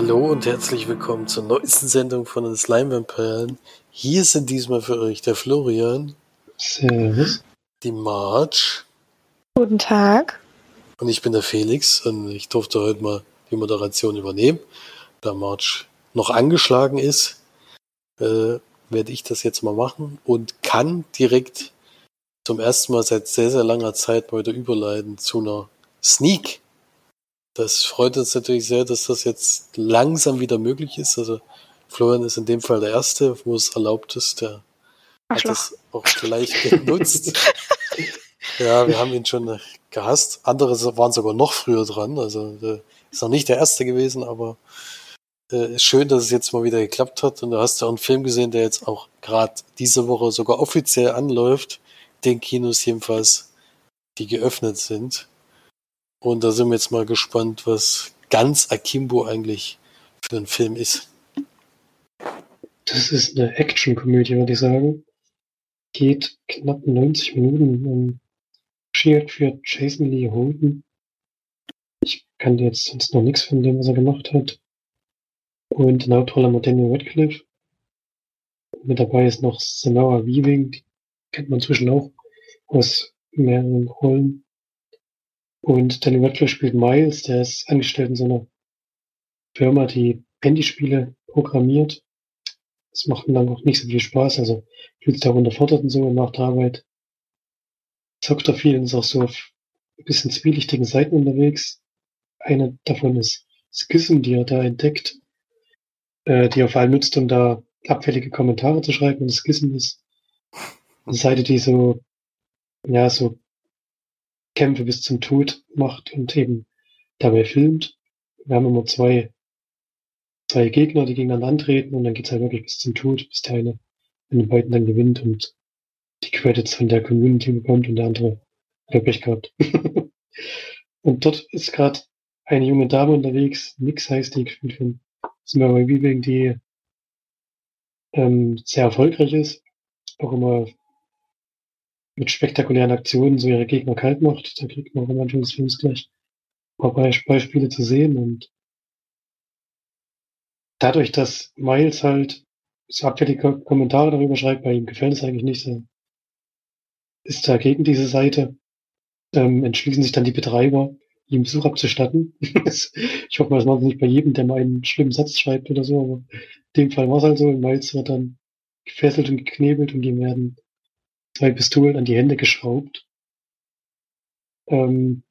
Hallo und herzlich willkommen zur neuesten Sendung von den Slime Vampires. Hier sind diesmal für euch der Florian, Servus. die Marge Guten Tag. und ich bin der Felix und ich durfte heute mal die Moderation übernehmen. Da Marge noch angeschlagen ist, äh, werde ich das jetzt mal machen und kann direkt zum ersten Mal seit sehr, sehr langer Zeit mal wieder überleiten zu einer Sneak. Das freut uns natürlich sehr, dass das jetzt langsam wieder möglich ist. Also Florian ist in dem Fall der Erste, wo es erlaubt ist. Der hat das auch vielleicht genutzt. ja, wir haben ihn schon gehasst. Andere waren sogar noch früher dran. Also ist noch nicht der Erste gewesen, aber äh, ist schön, dass es jetzt mal wieder geklappt hat. Und du hast ja auch einen Film gesehen, der jetzt auch gerade diese Woche sogar offiziell anläuft. Den Kinos jedenfalls, die geöffnet sind. Und da sind wir jetzt mal gespannt, was ganz Akimbo eigentlich für ein Film ist. Das ist eine Action-Komödie, würde ich sagen. Geht knapp 90 Minuten. Um, Regie für Jason Lee Holden. Ich kannte jetzt sonst noch nichts von dem, was er gemacht hat. Und in der Hauptrolle Daniel Radcliffe. Mit dabei ist noch Samara Weaving, die kennt man inzwischen auch aus mehreren Rollen. Und Daniel Radcliffe spielt Miles, der ist angestellt in so einer Firma, die Handyspiele programmiert. Das macht ihm dann auch nicht so viel Spaß, also fühlt sich da unterfordert und so nach der Arbeit. Zockt er viel und ist auch so auf ein bisschen zwielichtigen Seiten unterwegs. Eine davon ist Schism, die er da entdeckt, äh, die er vor allem nutzt, um da abfällige Kommentare zu schreiben. Und Schism ist eine Seite, die so, ja, so Kämpfe bis zum Tod macht und eben dabei filmt. Wir haben immer zwei, zwei Gegner, die gegeneinander antreten und dann geht's halt wirklich bis zum Tod, bis der eine von den beiden dann gewinnt und die Credits von der Community bekommt und der andere hat Pech gehabt. und dort ist gerade eine junge Dame unterwegs, Nix heißt die, gespielt von Samara Weaving, die ähm, sehr erfolgreich ist, auch immer mit spektakulären Aktionen so ihre Gegner kalt macht. Da kriegt man auch am Anfang des Films gleich ein paar Be- Beispiele zu sehen und dadurch, dass Miles halt so abfällige Kommentare darüber schreibt, bei ihm gefällt es eigentlich nicht, so, ist er gegen diese Seite, ähm, entschließen sich dann die Betreiber, ihm Besuch abzustatten. ich hoffe mal, das machen sie nicht bei jedem, der mal einen schlimmen Satz schreibt oder so, aber in dem Fall war es halt so. Miles wird dann gefesselt und geknebelt und ihm werden zwei Pistolen an die Hände geschraubt. Ähm,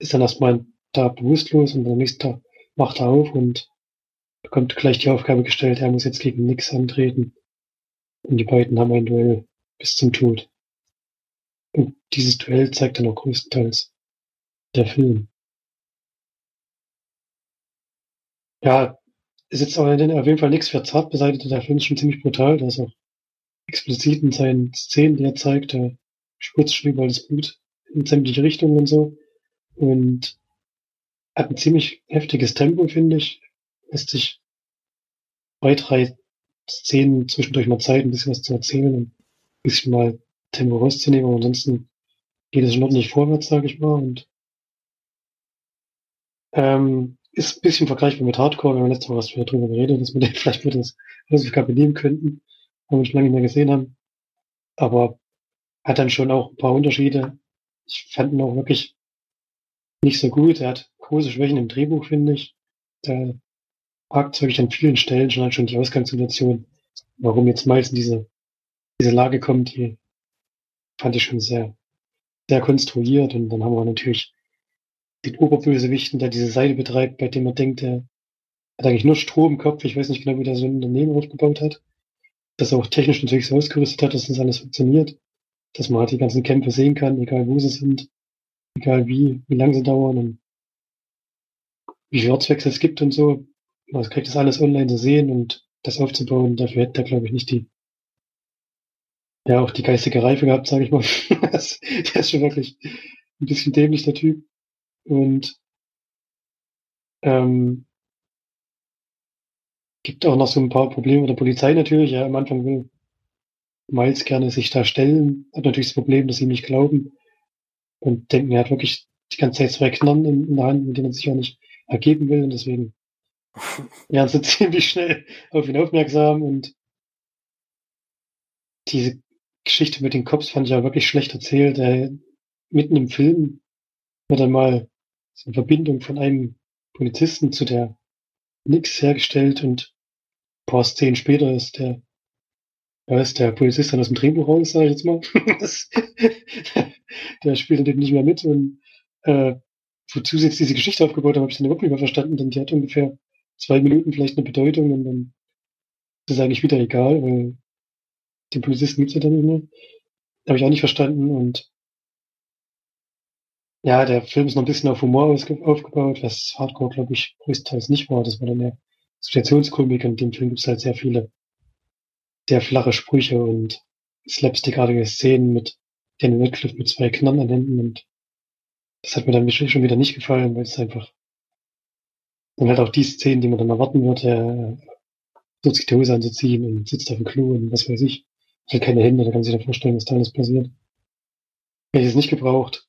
ist dann erstmal da bewusstlos und am nächsten Tag wacht er auf und bekommt gleich die Aufgabe gestellt, er muss jetzt gegen Nix antreten. Und die beiden haben ein Duell bis zum Tod. Und dieses Duell zeigt dann auch größtenteils der Film. Ja, ist jetzt aber auf jeden Fall nichts für zart beseitigt. Der Film ist schon ziemlich brutal. Da ist auch explizit in seinen Szenen, die er zeigt, da spritzt schon überall das Blut in sämtliche Richtungen und so. Und hat ein ziemlich heftiges Tempo, finde ich. Lässt sich zwei, drei Szenen zwischendurch mal Zeit, ein bisschen was zu erzählen und ein bisschen mal Tempo rauszunehmen. Aber ansonsten geht es schon ordentlich vorwärts, sage ich mal. Und ähm, ist ein bisschen vergleichbar mit Hardcore, wir haben letztes Mal was drüber geredet, dass wir den vielleicht mit ins Hausaufgabe nehmen könnten, weil wir schon lange nicht mehr gesehen haben. Aber hat dann schon auch ein paar Unterschiede. Ich fand ihn auch wirklich nicht so gut. Er hat große Schwächen im Drehbuch, finde ich. Da hakt wirklich an vielen Stellen schon halt schon die Ausgangssituation. Warum jetzt in diese, diese Lage kommt, die fand ich schon sehr, sehr konstruiert. Und dann haben wir natürlich den Oberbösewichten, der diese Seite betreibt, bei dem man denkt, der hat eigentlich nur Stroh im Kopf. Ich weiß nicht genau, wie der so ein Unternehmen aufgebaut hat. Dass er auch technisch natürlich so ausgerüstet hat, dass das alles funktioniert. Dass man halt die ganzen Kämpfe sehen kann, egal wo sie sind, egal wie, wie lang sie dauern und wie viel Ortswechsel es gibt und so. Man kriegt das alles online zu sehen und das aufzubauen. Dafür hätte er, glaube ich, nicht die, ja, auch die geistige Reife gehabt, sage ich mal. das, der ist schon wirklich ein bisschen dämlich, der Typ. Und ähm, gibt auch noch so ein paar Probleme mit der Polizei natürlich. Ja, am Anfang will Miles gerne sich da stellen, hat natürlich das Problem, dass sie ihm nicht glauben. Und denken, er hat wirklich die ganze Zeit zwei Knarren in, in der Hand, mit denen er sich auch nicht ergeben will. Und deswegen werden so ziemlich schnell auf ihn aufmerksam. Und diese Geschichte mit den Cops fand ich ja wirklich schlecht erzählt. Äh, mitten im Film wird dann mal so eine Verbindung von einem Polizisten zu der Nix hergestellt. Und Szenen später ist der, da ist der Polizist dann aus dem Drehbuch raus, sag ich jetzt mal. der spielt dann nicht mehr mit und äh, wozu sie jetzt diese Geschichte aufgebaut haben, habe ich dann überhaupt nicht mehr verstanden, denn die hat ungefähr zwei Minuten vielleicht eine Bedeutung und dann ist es eigentlich wieder egal, weil den Polizisten gibt's ja dann nicht mehr. Habe ich auch nicht verstanden und ja, der Film ist noch ein bisschen auf Humor aufgebaut, was Hardcore, glaube ich, größtenteils nicht war. Das war dann mehr Situationskomik und in dem Film gibt es halt sehr viele sehr flache Sprüche und slapstickartige Szenen mit Danny Radcliffe mit zwei Knarren an Händen und das hat mir dann schon wieder nicht gefallen, weil es einfach und halt auch die Szenen, die man dann erwarten würde, versucht sich die Hose anzuziehen und sitzt auf dem Klo und was weiß ich. Hat keine Hände, da kann sich dann vorstellen, was da alles passiert. Hätte ich es nicht gebraucht.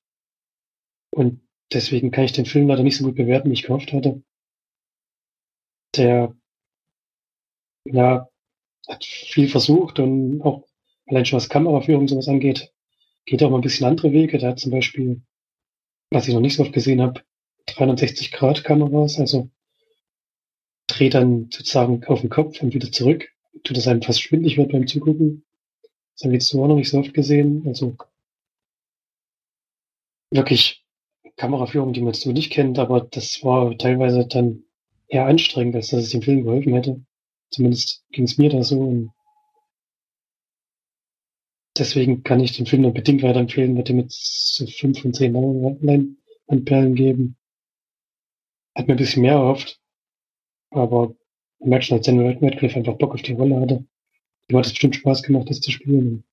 Und deswegen kann ich den Film leider nicht so gut bewerten, wie ich gehofft hatte. Der, ja, hat viel versucht und auch allein schon was Kameraführung sowas angeht, geht auch mal ein bisschen andere Wege. Der hat zum Beispiel, was ich noch nicht so oft gesehen habe, 360 Grad Kameras, also dreht dann sozusagen auf den Kopf und wieder zurück, tut das einem fast schwindlig wird beim Zugucken. Das habe ich jetzt so auch noch nicht so oft gesehen. Also wirklich Kameraführung, die man so nicht kennt, aber das war teilweise dann eher anstrengend, als dass es dem Film geholfen hätte. Zumindest ging es mir da so. Und deswegen kann ich den Film nur bedingt weiterempfehlen, würde mit so fünf von zehn Leinwandperlen geben. Hat mir ein bisschen mehr erhofft, aber merkt schon, dass Daniel Radcliffe einfach Bock auf die Rolle hatte. Ihm hat es bestimmt Spaß gemacht, das zu spielen.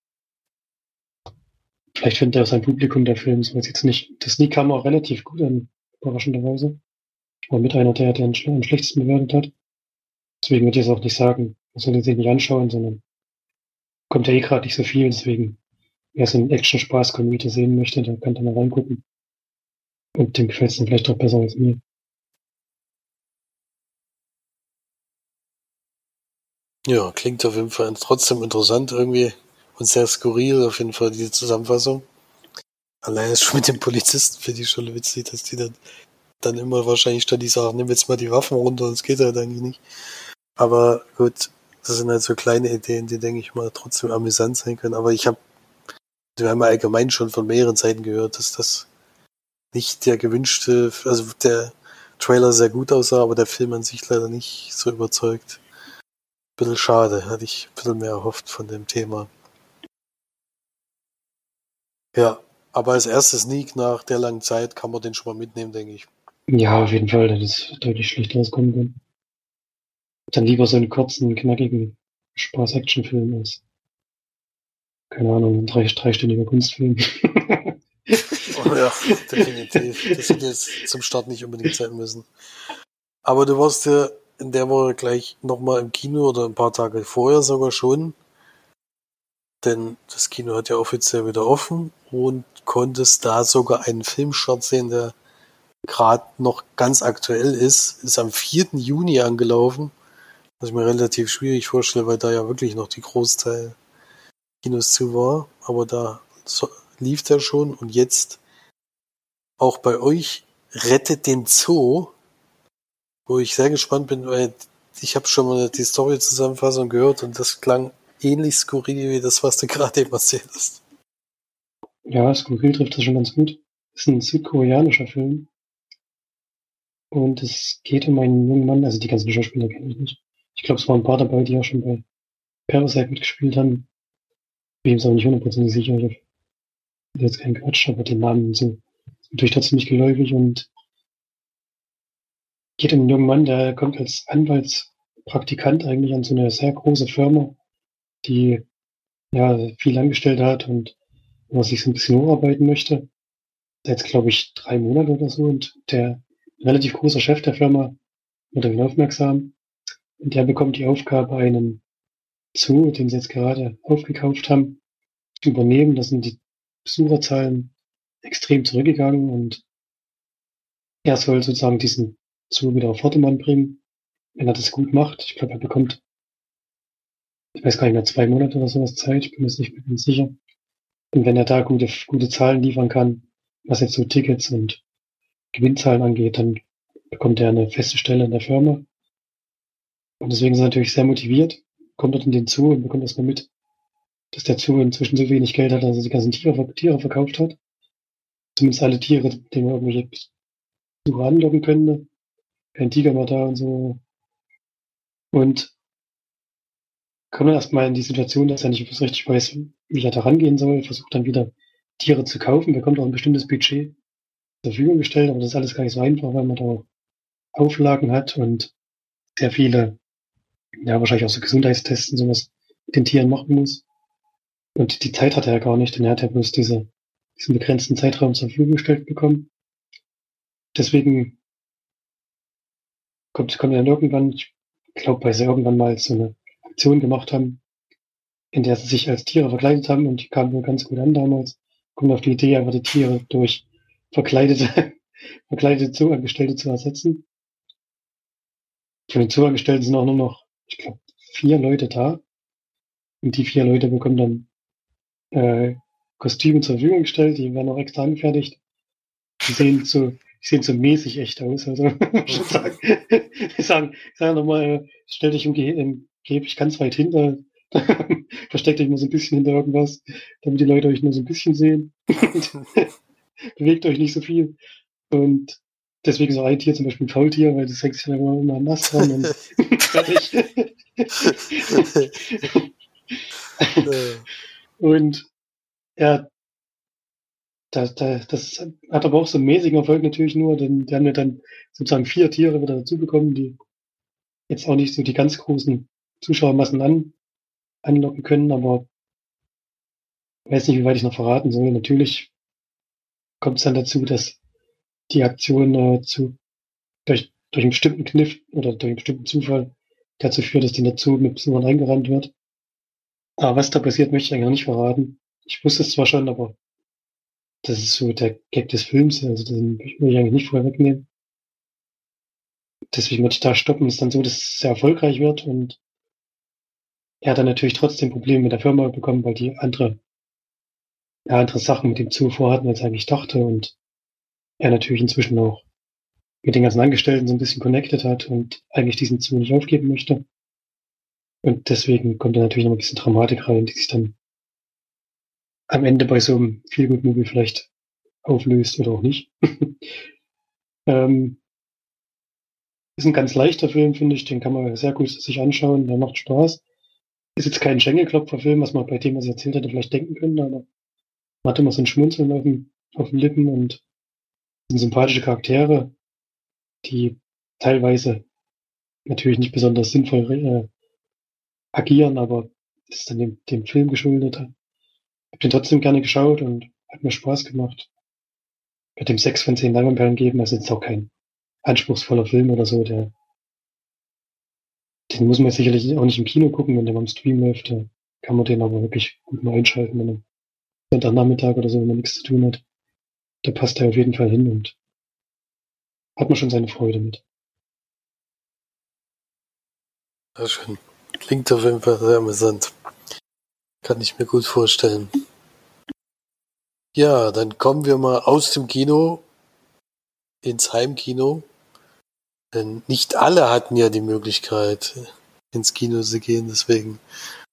Vielleicht findet er sein Publikum der Film, so weiß jetzt nicht. Das Sneak kam auch relativ gut an, überraschenderweise. War mit einer der, den am schlechtesten bewertet hat. Deswegen würde ich es auch nicht sagen. Man soll den sich nicht anschauen, sondern kommt ja eh gerade nicht so viel, deswegen, wer so einen Action-Spaß-Community sehen möchte, der kann da mal reingucken. Und dem gefällt es dann vielleicht auch besser als mir. Ja, klingt auf jeden Fall trotzdem interessant irgendwie und sehr skurril auf jeden Fall, diese Zusammenfassung. Allein schon mit den Polizisten finde ich schon witzig, dass die dann, dann immer wahrscheinlich statt die sagen, nimm jetzt mal die Waffen runter, das geht halt eigentlich nicht. Aber gut, das sind halt so kleine Ideen, die, denke ich mal, trotzdem amüsant sein können. Aber ich habe, wir haben ja allgemein schon von mehreren Seiten gehört, dass das nicht der gewünschte, also der Trailer sehr gut aussah, aber der Film an sich leider nicht so überzeugt. Bisschen schade, hatte ich ein bisschen mehr erhofft von dem Thema. Ja, aber als erstes Sneak nach der langen Zeit kann man den schon mal mitnehmen, denke ich. Ja, auf jeden Fall, das ist deutlich schlechter rauskommen können. Dann lieber so einen kurzen, knackigen Spaß-Action-Film als, keine Ahnung, ein drei, dreistündiger Kunstfilm. oh ja, definitiv. Das hätte jetzt zum Start nicht unbedingt sein müssen. Aber du warst ja in der Woche gleich nochmal im Kino oder ein paar Tage vorher sogar schon denn das Kino hat ja offiziell wieder offen und konntest da sogar einen Filmstart sehen, der gerade noch ganz aktuell ist. Ist am 4. Juni angelaufen, was ich mir relativ schwierig vorstelle, weil da ja wirklich noch die Großteil Kinos zu war. Aber da lief der schon und jetzt auch bei euch rettet den Zoo, wo ich sehr gespannt bin, weil ich habe schon mal die Story-Zusammenfassung gehört und das klang ähnlich skurril wie das, was du gerade eben erzählt hast. Ja, skurril trifft das schon ganz gut. Ist ein südkoreanischer Film. Und es geht um einen jungen Mann, also die ganzen Schauspieler kenne ich nicht. Ich glaube, es waren ein paar dabei, die auch schon bei Parasite mitgespielt haben. Bin mir aber nicht hundertprozentig sicher. Ich habe jetzt keinen Quatsch, aber den Namen sind natürlich trotzdem nicht geläufig und geht um einen jungen Mann, der kommt als Anwaltspraktikant eigentlich an so eine sehr große Firma die ja viel angestellt hat und wo sich so ein bisschen hocharbeiten möchte. Jetzt glaube ich drei Monate oder so und der relativ große Chef der Firma wird auf aufmerksam und der bekommt die Aufgabe, einen Zoo, den sie jetzt gerade aufgekauft haben, zu übernehmen. Da sind die Besucherzahlen extrem zurückgegangen und er soll sozusagen diesen Zoo wieder auf Vordermann bringen wenn er das gut macht, ich glaube, er bekommt, ich weiß gar nicht mehr, zwei Monate oder sowas Zeit, ich bin mir nicht ganz sicher. Und wenn er da gute, gute Zahlen liefern kann, was jetzt so Tickets und Gewinnzahlen angeht, dann bekommt er eine feste Stelle in der Firma. Und deswegen ist er natürlich sehr motiviert, kommt dort in den Zoo und bekommt erstmal mit, dass der Zoo inzwischen so wenig Geld hat, dass er die ganzen Tiere, Tiere verkauft hat. Zumindest alle Tiere, denen man irgendwelche Besucher anlocken könnte. Kein Tiger mehr da und so. Und kommt dann erstmal in die Situation, dass er nicht richtig weiß, wie er da rangehen soll, versucht dann wieder Tiere zu kaufen, bekommt auch ein bestimmtes Budget Verfügung gestellt, aber das ist alles gar nicht so einfach, weil man da Auflagen hat und sehr viele, ja, wahrscheinlich auch so Gesundheitstests und sowas mit den Tieren machen muss. Und die Zeit hat er ja gar nicht, denn er hat ja bloß diese, diesen begrenzten Zeitraum zur Verfügung gestellt bekommen. Deswegen kommt, kommt dann irgendwann, ich glaube, weil sie irgendwann mal so eine Aktion gemacht haben, in der sie sich als Tiere verkleidet haben und die kamen wohl ganz gut an damals, kommen auf die Idee, einfach die Tiere durch verkleidete, verkleidete Zooangestellte zu ersetzen. Von den Zooangestellten sind auch nur noch, ich glaube, vier Leute da. Und die vier Leute bekommen dann äh, Kostüme zur Verfügung gestellt, die werden auch extra angefertigt. Die sehen so, die sehen so mäßig echt aus. Also schon sagen, sagen, nochmal, äh, stell dich im, Ge im ganz weit hinter, versteckt euch mal so ein bisschen hinter irgendwas, damit die Leute euch nur so ein bisschen sehen. Bewegt euch nicht so viel. Und deswegen so ein Tier, zum Beispiel ein Faultier, weil das hängt sich dann immer, immer nass dran und fertig. und ja, das, das, das hat aber auch so einen mäßigen Erfolg natürlich nur, denn die haben ja dann sozusagen vier Tiere wieder dazu bekommen, die jetzt auch nicht so die ganz großen Zuschauermassen an, anlocken können, aber ich weiß nicht, wie weit ich noch verraten soll. Natürlich kommt es dann dazu, dass die Aktion äh, zu, durch, durch einen bestimmten Kniff oder durch einen bestimmten Zufall dazu führt, dass die Natur mit Besuchern eingerannt wird. Aber was da passiert, möchte ich eigentlich noch nicht verraten. Ich wusste es zwar schon, aber das ist so der Gag des Films, also den will ich eigentlich nicht vorher wegnehmen. Deswegen würde ich da stoppen. Ist dann so, dass es sehr erfolgreich wird und er hat dann natürlich trotzdem Probleme mit der Firma bekommen, weil die andere, ja, andere Sachen mit dem Zoo vorhatten, als er eigentlich dachte und er natürlich inzwischen auch mit den ganzen Angestellten so ein bisschen connected hat und eigentlich diesen Zoo nicht aufgeben möchte. Und deswegen kommt da natürlich noch ein bisschen Dramatik rein, die sich dann am Ende bei so einem Feelgood-Movie vielleicht auflöst oder auch nicht. ähm, ist ein ganz leichter Film, finde ich. Den kann man sehr gut sich anschauen. Der macht Spaß. Ist jetzt kein Schenkelklopfer-Film, was man bei dem, was ich erzählt hätte, vielleicht denken können, aber man hat immer so ein Schmunzeln auf den, auf den Lippen und sind sympathische Charaktere, die teilweise natürlich nicht besonders sinnvoll äh, agieren, aber das ist dann dem, dem Film geschuldet. Ich habe den trotzdem gerne geschaut und hat mir Spaß gemacht. Ich würde dem sechs von zehn Leinwandperlen geben, also jetzt auch kein anspruchsvoller Film oder so, der den muss man sicherlich auch nicht im Kino gucken, wenn der am Stream läuft. Da kann man den aber wirklich gut mal einschalten, wenn Sonntagnachmittag oder so, wenn man nichts zu tun hat. Da passt er auf jeden Fall hin und hat man schon seine Freude mit. Sehr schön. Klingt auf jeden Fall sehr amüsant. Kann ich mir gut vorstellen. Ja, dann kommen wir mal aus dem Kino ins Heimkino. Denn nicht alle hatten ja die Möglichkeit, ins Kino zu gehen. Deswegen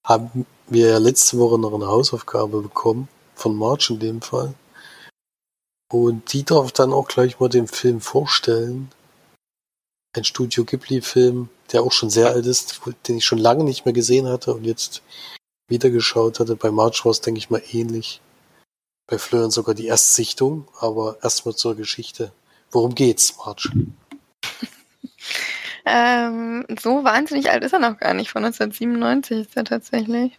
haben wir ja letzte Woche noch eine Hausaufgabe bekommen, von March in dem Fall. Und die darf dann auch gleich mal den Film vorstellen. Ein Studio Ghibli-Film, der auch schon sehr alt ist, den ich schon lange nicht mehr gesehen hatte und jetzt wieder geschaut hatte. Bei March war es, denke ich mal, ähnlich. Bei Florian sogar die Erstsichtung, aber erstmal zur Geschichte. Worum geht's, March? Ähm, so wahnsinnig alt ist er noch gar nicht. Von 1997 ist er tatsächlich.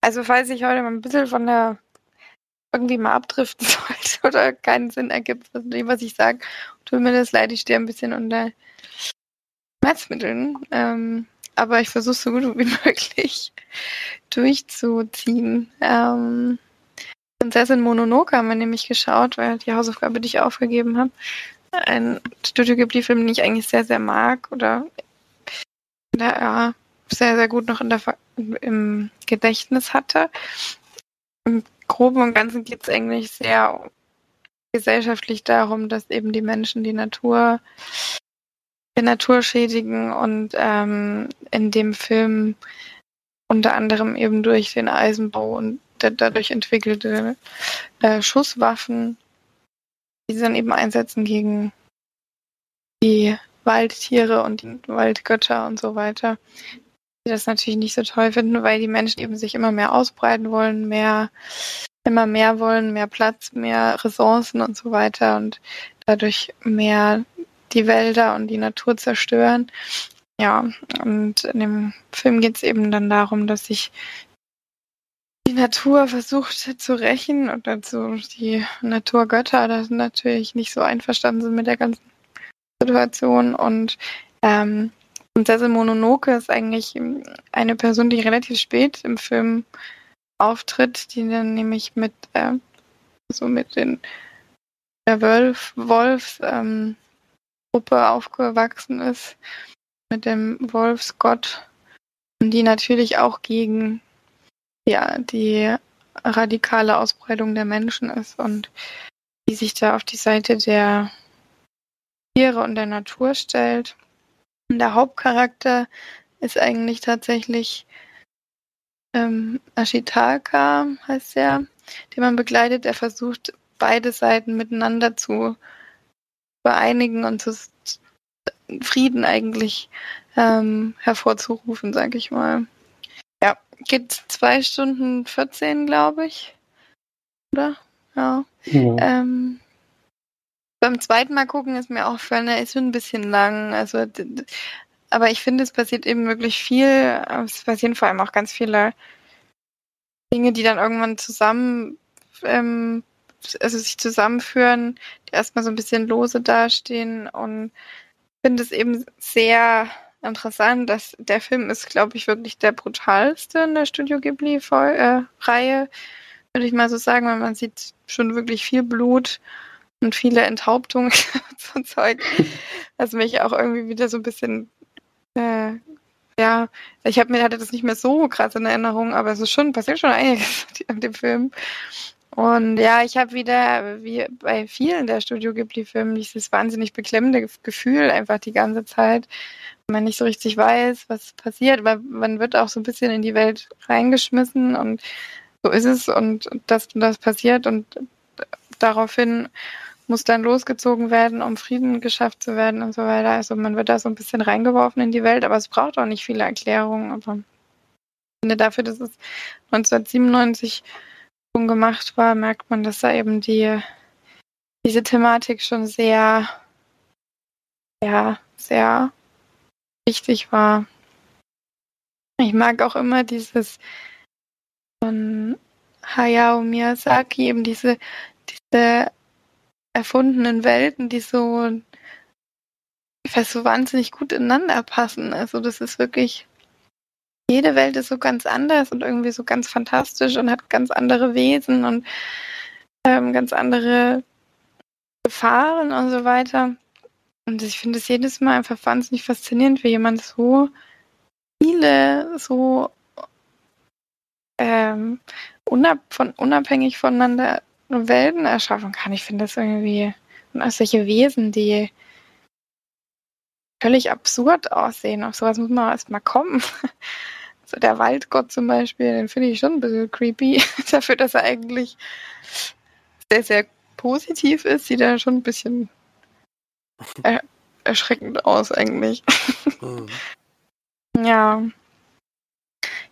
Also falls ich heute mal ein bisschen von der irgendwie mal abdriften sollte oder keinen Sinn ergibt, was, was ich sage, tut mir das leid, ich stehe ein bisschen unter Schmerzmitteln. Ähm, aber ich versuche so gut wie möglich durchzuziehen. Ähm, Prinzessin Mononoke haben wir nämlich geschaut, weil die Hausaufgabe, die ich aufgegeben habe, ein Studio Ghibli-Film, den ich eigentlich sehr, sehr mag oder der er sehr, sehr gut noch in der, im Gedächtnis hatte. Im Groben und Ganzen geht es eigentlich sehr gesellschaftlich darum, dass eben die Menschen die Natur, die Natur schädigen und ähm, in dem Film unter anderem eben durch den Eisenbau und da- dadurch entwickelte äh, Schusswaffen, die sie dann eben einsetzen gegen die Waldtiere und die Waldgötter und so weiter, die das natürlich nicht so toll finden, weil die Menschen eben sich immer mehr ausbreiten wollen, mehr, immer mehr wollen, mehr Platz, mehr Ressourcen und so weiter und dadurch mehr die Wälder und die Natur zerstören. Ja, und in dem Film geht es eben dann darum, dass sich die Natur versucht zu rächen und dazu die Naturgötter das natürlich nicht so einverstanden sind mit der ganzen Situation und ähm, Prinzessin Mononoke ist eigentlich eine Person, die relativ spät im Film auftritt, die dann nämlich mit äh, so mit den der Wolf, Wolf ähm, Gruppe aufgewachsen ist, mit dem Wolfsgott und die natürlich auch gegen ja, die radikale Ausbreitung der Menschen ist und die sich da auf die Seite der Tiere und der Natur stellt. Der Hauptcharakter ist eigentlich tatsächlich ähm, Ashitaka, heißt er, den man begleitet. Er versucht, beide Seiten miteinander zu vereinigen und zu Frieden eigentlich ähm, hervorzurufen, sag ich mal. Ja, geht zwei Stunden 14, glaube ich. Oder? Ja. Ja. Ähm, beim zweiten Mal gucken ist mir aufgefallen, er ist schon ein bisschen lang. Also, aber ich finde, es passiert eben wirklich viel. Es passieren vor allem auch ganz viele Dinge, die dann irgendwann zusammen, ähm, also sich zusammenführen, die erstmal so ein bisschen lose dastehen. Und ich finde es eben sehr interessant, dass der Film ist, glaube ich, wirklich der brutalste in der Studio Ghibli-Reihe, würde ich mal so sagen, weil man sieht schon wirklich viel Blut und viele Enthauptungen und Zeug, was mich auch irgendwie wieder so ein bisschen, äh, ja, ich habe mir hatte das nicht mehr so krass in Erinnerung, aber es ist schon passiert schon einiges an dem Film. Und ja, ich habe wieder, wie bei vielen der Studio Ghibli-Filmen, dieses wahnsinnig beklemmende Gefühl einfach die ganze Zeit, wenn man nicht so richtig weiß, was passiert, weil man wird auch so ein bisschen in die Welt reingeschmissen und so ist es und das, das passiert und daraufhin muss dann losgezogen werden, um Frieden geschafft zu werden und so weiter. Also man wird da so ein bisschen reingeworfen in die Welt, aber es braucht auch nicht viele Erklärungen. Aber ich finde dafür, dass es 1997 schon gemacht war, merkt man, dass da eben die diese Thematik schon sehr, ja, sehr wichtig war. Ich mag auch immer dieses von Hayao Miyazaki, eben diese, diese erfundenen Welten, die so, ich weiß, so wahnsinnig gut ineinander passen. Also das ist wirklich, jede Welt ist so ganz anders und irgendwie so ganz fantastisch und hat ganz andere Wesen und ähm, ganz andere Gefahren und so weiter. Und ich finde es jedes Mal einfach wahnsinnig faszinierend, wie jemand so viele, so ähm, unab von, unabhängig voneinander Welten erschaffen kann. Ich finde das irgendwie, und auch solche Wesen, die völlig absurd aussehen. Auf sowas muss man erst mal kommen. So der Waldgott zum Beispiel, den finde ich schon ein bisschen creepy. Dafür, dass er eigentlich sehr, sehr positiv ist, sieht er schon ein bisschen er erschreckend aus eigentlich. Mhm. Ja.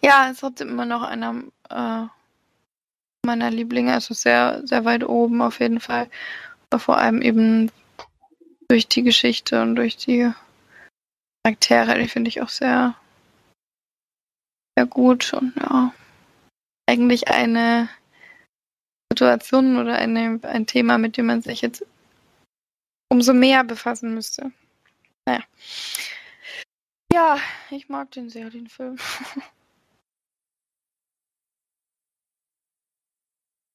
Ja, ist trotzdem immer noch einer äh, meiner Lieblinge. Also sehr, sehr weit oben auf jeden Fall. Aber vor allem eben durch die Geschichte und durch die Charaktere, die finde ich auch sehr, sehr gut. Und ja, eigentlich eine Situation oder eine, ein Thema, mit dem man sich jetzt umso mehr befassen müsste. Naja. Ja, ich mag den sehr, den Film.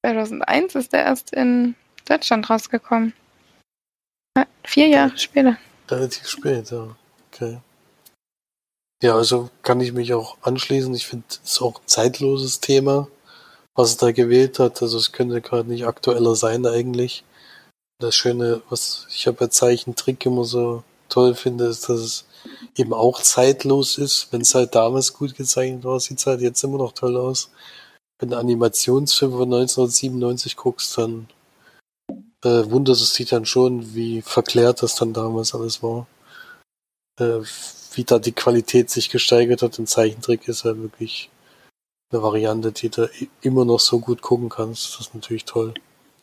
2001 ist der erst in Deutschland rausgekommen. Ja, vier Jahre später. Relativ spät, ja. Okay. Ja, also kann ich mich auch anschließen. Ich finde, es ist auch ein zeitloses Thema, was er da gewählt hat. Also es könnte gerade nicht aktueller sein eigentlich. Das Schöne, was ich ja bei Zeichentrick immer so toll finde, ist, dass es eben auch zeitlos ist. Wenn es halt damals gut gezeichnet war, sieht es halt jetzt immer noch toll aus. Wenn du Animationsfilm von 1997 guckst, dann äh, wundert es dich dann schon, wie verklärt das dann damals alles war. Äh, wie da die Qualität sich gesteigert hat. Ein Zeichentrick ist halt wirklich eine Variante, die du immer noch so gut gucken kannst. Das ist natürlich toll.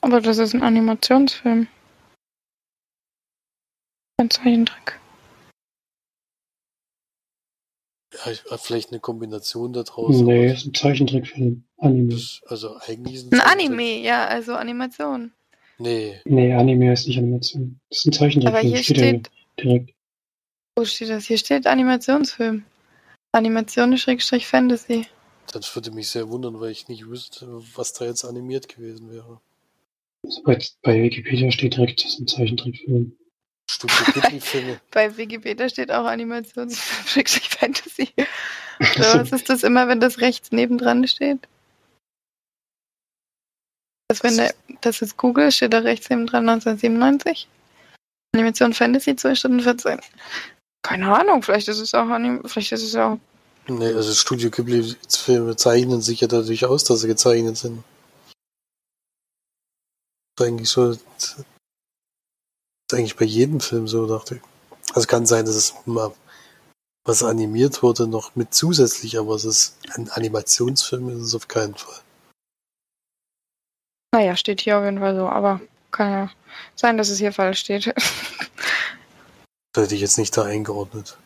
Aber das ist ein Animationsfilm. Ein Zeichentrick. Ja, ich, vielleicht eine Kombination da draußen. Nee, ist ein Zeichentrickfilm. Anime. Das, also eigentlich ist Ein Zeichentrick. Anime, ja, also Animation. Nee, Nee, Anime ist nicht Animation. Das ist ein Zeichentrickfilm. Aber hier steht steht, direkt. wo steht das? Hier steht Animationsfilm. Animation Schrägstrich Fantasy. das würde mich sehr wundern, weil ich nicht wüsste, was da jetzt animiert gewesen wäre. Also bei, bei Wikipedia steht direkt, das ist ein Zeichentrickfilm. Studio Ghibli-Filme. Bei Wikipedia steht auch Schrägstrich Fantasy. Oder was ist das immer, wenn das rechts nebendran steht? Das, wenn der, das ist Google, steht da rechts nebendran 1997. Animation Fantasy 2 Stunden 14. Keine Ahnung, vielleicht ist es auch Anim vielleicht ist es auch. Nee, also Studio Ghibli-Filme zeichnen sich ja dadurch aus, dass sie gezeichnet sind. Das ist eigentlich so. Ist eigentlich bei jedem Film so, dachte ich. Also kann sein, dass es mal was animiert wurde, noch mit zusätzlich, aber es ist ein Animationsfilm, ist es auf keinen Fall. Naja, steht hier auf jeden Fall so, aber kann ja sein, dass es hier falsch steht. Das hätte ich jetzt nicht da eingeordnet.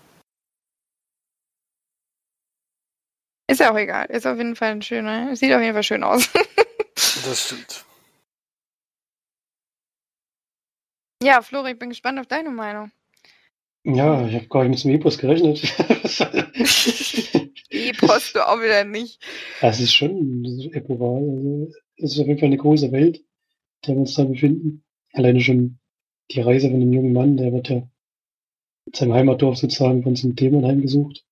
ist ja auch egal. Ist auf jeden Fall ein schöner. Sieht auf jeden Fall schön aus. Das stimmt. Ja, Flori, ich bin gespannt auf deine Meinung. Ja, ich habe gar nicht mit dem Epos gerechnet. Die post du auch wieder nicht. Das ist schon epochal. Also, es ist auf jeden Fall eine große Welt, in der wir uns da befinden. Alleine schon die Reise von dem jungen Mann, der wird ja in seinem Heimatdorf sozusagen von so einem Dämon heimgesucht,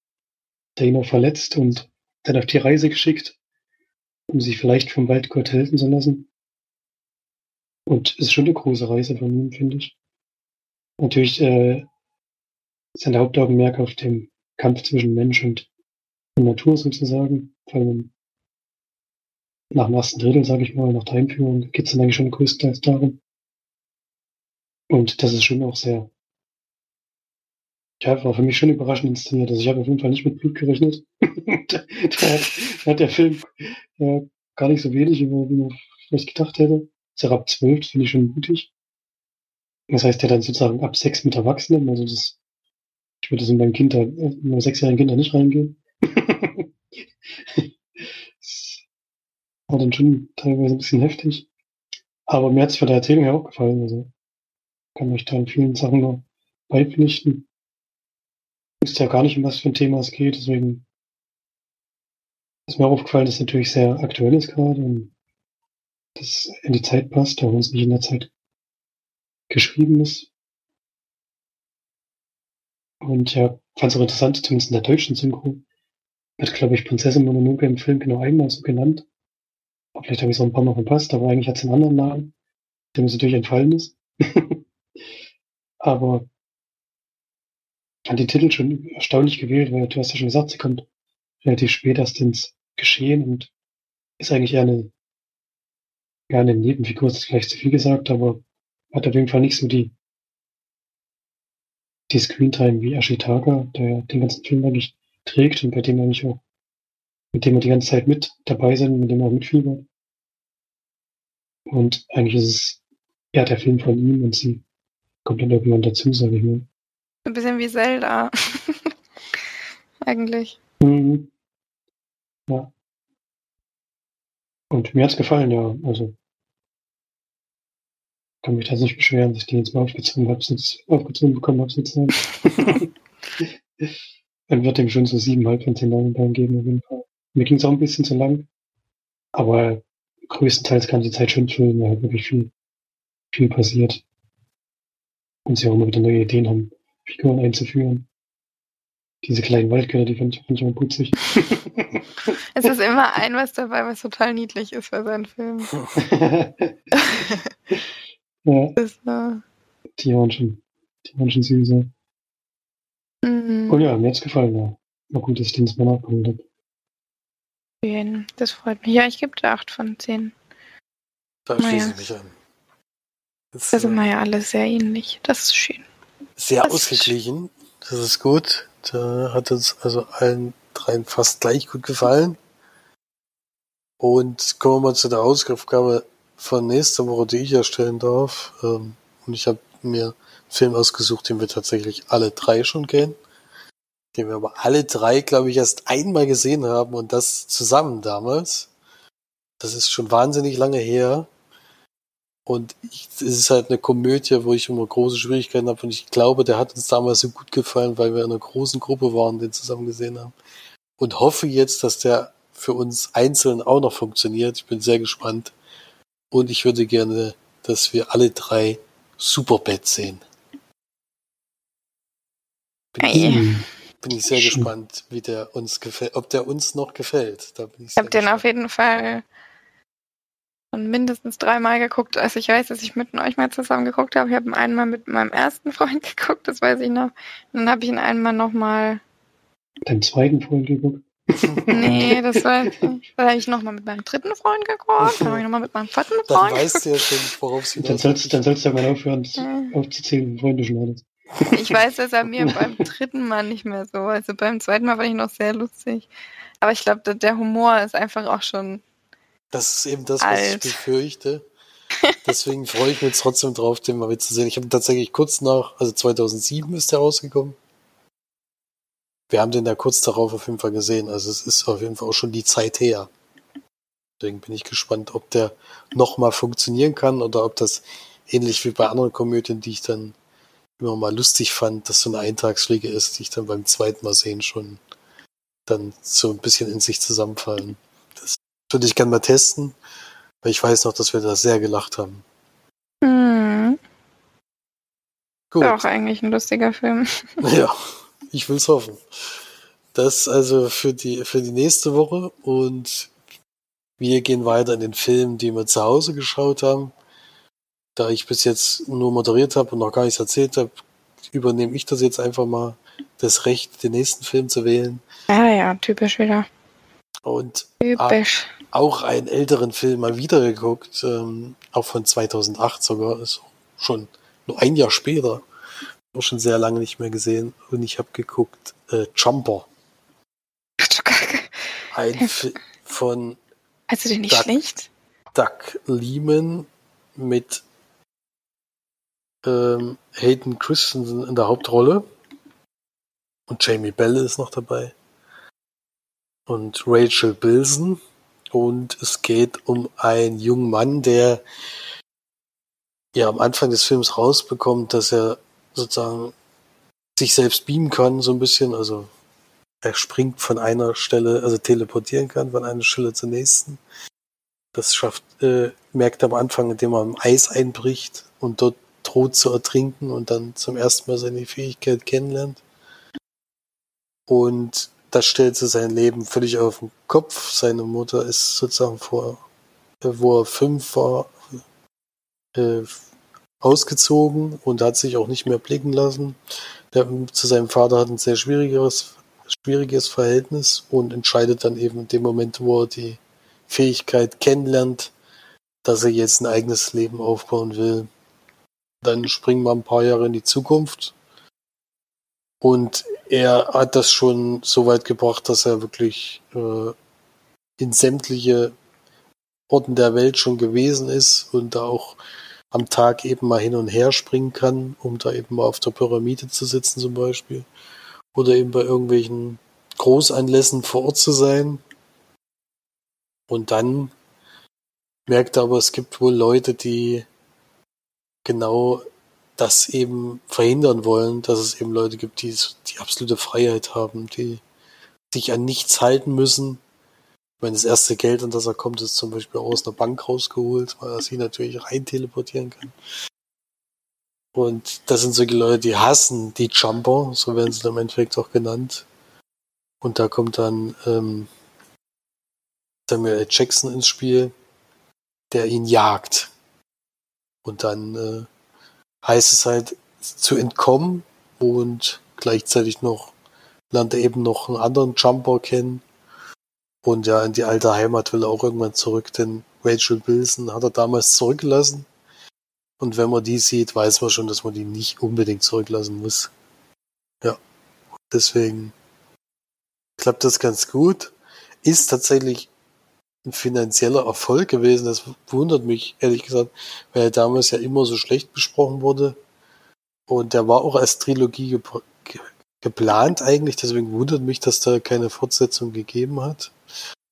der ihn auch verletzt und dann auf die Reise geschickt, um sich vielleicht vom Waldgott helfen zu lassen. Und es ist schon eine große Reise von ihm, finde ich. Natürlich äh, sein Hauptaugenmerk auf dem Kampf zwischen Mensch und Natur sozusagen. Vor allem nach dem ersten Drittel, sage ich mal, nach der Einführung, geht es dann eigentlich schon größtenteils darum. Und das ist schon auch sehr, ja, war für mich schon überraschend inszeniert. Also ich habe auf jeden Fall nicht mit Blut gerechnet. da, hat, der Film äh, gar nicht so wenig, wie man vielleicht gedacht hätte. Ist ab 12, das finde ich schon mutig. Das heißt ja dann sozusagen ab 6 mit Erwachsenen, also das, ich würde das in meinem Kind, da, in meinem sechsjährigen Kind da nicht reingehen. das war dann schon teilweise ein bisschen heftig. Aber mir hat es von der Erzählung her auch gefallen. Also kann euch da in vielen Sachen nur beipflichten. Ich wusste ja gar nicht, um was für ein Thema es geht, deswegen ist mir aufgefallen, dass es natürlich sehr aktuell ist gerade und das in die Zeit passt, wenn es nicht in der Zeit geschrieben ist. Und ja, fand es auch interessant, zumindest in der deutschen Synchro, wird, glaube ich, Prinzessin Mononoke im Film genau einmal so genannt. Aber vielleicht habe ich es auch ein paar Mal verpasst, aber eigentlich hat es einen anderen Namen, der mir natürlich entfallen ist. aber fand den Titel schon erstaunlich gewählt, weil du hast ja schon gesagt, sie kommt relativ spät erst ins Geschehen und ist eigentlich eher eine, ja, eine Nebenfigur, ist vielleicht zu viel gesagt, aber hat auf jeden Fall nicht so die, die Screentime wie Ashitaka, der den ganzen Film eigentlich trägt und bei dem eigentlich auch, mit dem wir die ganze Zeit mit dabei sind, mit dem er auch mitfiebert. Und eigentlich ist es eher der Film von ihm und sie komplett irgendwann dazu, sage ich mal. Ein bisschen wie Zelda. Eigentlich. Mhm. Ja. Und mir hat's gefallen, ja. Also kann mich da nicht beschweren, dass ich die jetzt mal aufgezogen habe, aufgezogen bekommen habe sozusagen. Dann wird ihm schon so siebeneinhalb von zehn Leinwandperlen geben auf jeden Fall. Mir ging es auch ein bisschen zu lang, aber größtenteils kann die Zeit schon füllen, weil halt wirklich viel, viel passiert. Und sie auch immer wieder neue Ideen haben, Figuren einzuführen, Diese kleinen Waldgötter, die fand ich, ich immer putzig. Es ist immer ein was dabei, was total niedlich ist für seinen Film. ja, ist, äh, die waren schon, die waren schon süß. ja. mm, Und ja, mir hat's gefallen, ja. War gut, dass ich den mal nachgeholt habe. schön. Das freut mich. Ja, ich gebe dir 8 von 10. Da Naja. schließe ich mich an. Das Da ist sind äh, wir ja alle sehr ähnlich. Das ist schön. sehr das ist ausgeglichen. Das ist gut. Da hat uns also allen dreien fast gleich gut gefallen. Und kommen wir mal zu der Ausgabe von nächster Woche, die ich erstellen darf. Ähm, Und ich habe mir einen Film ausgesucht, den wir tatsächlich alle drei schon kennen. Den wir aber alle drei, glaube ich, erst einmal gesehen haben und das zusammen damals. Das ist schon wahnsinnig lange her. Und ich, es ist halt eine Komödie, wo ich immer große Schwierigkeiten habe. Und ich glaube, der hat uns damals so gut gefallen, weil wir in einer großen Gruppe waren, den zusammen gesehen haben. Und hoffe jetzt, dass der für uns einzeln auch noch funktioniert. Ich bin sehr gespannt. Und ich würde gerne, dass wir alle drei Superbad sehen. Bin, ich, Ei. Hm. bin ich sehr gespannt, wie der uns gefällt, ob der uns noch gefällt. Da bin ich Ich habe den auf jeden Fall schon mindestens dreimal geguckt, als ich weiß, dass ich mit euch mal zusammen geguckt habe. Ich habe ihn einmal mit meinem ersten Freund geguckt, das weiß ich noch. Und dann habe ich ihn einmal nochmal. Deinen zweiten Freund geguckt. Nee, das nicht. Dann habe ich nochmal mit meinem dritten Freund geguckt. Dann habe ich nochmal mit meinem vierten Dann Freund weißt du ja schon, worauf sie Dann sollst, dann sollst du ja mal aufhören, geguckt. aufzuzählen, wie Freunde du schon hattest. Ich weiß, dass er mir beim dritten Mal nicht mehr so. Also beim zweiten Mal fand ich noch sehr lustig. Aber ich glaube, der Humor ist einfach auch schon. Das ist eben das, was ich Alt. befürchte. Deswegen freue ich mich jetzt trotzdem drauf, den mal wieder zu sehen. Ich habe tatsächlich kurz nach, also 2007 ist der rausgekommen. Wir haben den da kurz darauf auf jeden Fall gesehen. Also es ist auf jeden Fall auch schon die Zeit her. Deswegen bin ich gespannt, ob der nochmal funktionieren kann oder ob das ähnlich wie bei anderen Komödien, die ich dann immer mal lustig fand, dass so eine Eintagsfliege ist, die ich dann beim zweiten Mal sehen schon dann so ein bisschen in sich zusammenfallen. Würde ich gerne mal testen, weil ich weiß noch, dass wir da sehr gelacht haben. Hm, Gut. ist auch eigentlich ein lustiger Film. Ja, ich will's hoffen. Das also für die, für die nächste Woche und wir gehen weiter in den Film, den wir zu Hause geschaut haben. Da ich bis jetzt nur moderiert habe und noch gar nichts erzählt habe, übernehme ich das jetzt einfach mal, das Recht, den nächsten Film zu wählen. Ja, ja, typisch wieder. Und Typisch. Auch einen älteren Film mal wieder geguckt, ähm, auch von 2008 sogar, ist schon nur ein Jahr später, auch schon sehr lange nicht mehr gesehen und ich habe geguckt äh, Jumper, ein Film von Also den nicht Da- schlecht? Doug Lehman mit ähm, Hayden Christensen in der Hauptrolle. Und Jamie Bell ist noch dabei. Und Rachel Bilson und es geht um einen jungen Mann, der ja am Anfang des Films rausbekommt, dass er sozusagen sich selbst beamen kann, so ein bisschen, also er springt von einer Stelle, also teleportieren kann von einer Stelle zur nächsten. Das schafft, äh, merkt er am Anfang, indem er im Eis einbricht und dort droht zu ertrinken und dann zum ersten Mal seine Fähigkeit kennenlernt. Und das stellt so sein Leben völlig auf den Kopf. Seine Mutter ist sozusagen vor, äh, wo er fünf war, äh, ausgezogen und hat sich auch nicht mehr blicken lassen. Der, zu seinem Vater hat ein sehr schwieriges, schwieriges Verhältnis und entscheidet dann eben in dem Moment, wo er die Fähigkeit kennenlernt, dass er jetzt ein eigenes Leben aufbauen will. Dann springen wir ein paar Jahre in die Zukunft. Und er hat das schon so weit gebracht, dass er wirklich äh, in sämtliche Orten der Welt schon gewesen ist und da auch am Tag eben mal hin und her springen kann, um da eben mal auf der Pyramide zu sitzen zum Beispiel. Oder eben bei irgendwelchen Großanlässen vor Ort zu sein. Und dann merkt er aber, es gibt wohl Leute, die genau das eben verhindern wollen, dass es eben Leute gibt, die die absolute Freiheit haben, die sich an nichts halten müssen. Ich meine, das erste Geld, an das er kommt, ist zum Beispiel aus einer Bank rausgeholt, weil er sie natürlich rein teleportieren kann. Und das sind solche Leute, die hassen die Jumper, so werden sie dann im Endeffekt auch genannt, Und da kommt dann ähm, Samuel. Jackson ins Spiel, der ihn jagt. Und dann äh, heißt es halt zu entkommen und gleichzeitig noch lernt er eben noch einen anderen Jumper kennen. Und ja, in die alte Heimat will er auch irgendwann zurück, denn Rachel Wilson hat er damals zurückgelassen. Und wenn man die sieht, weiß man schon, dass man die nicht unbedingt zurücklassen muss. Ja, deswegen klappt das ganz gut. Ist tatsächlich ein finanzieller Erfolg gewesen. Das wundert mich, ehrlich gesagt, weil er damals ja immer so schlecht besprochen wurde. Und der war auch als Trilogie ge ge geplant eigentlich, deswegen wundert mich, dass da keine Fortsetzung gegeben hat.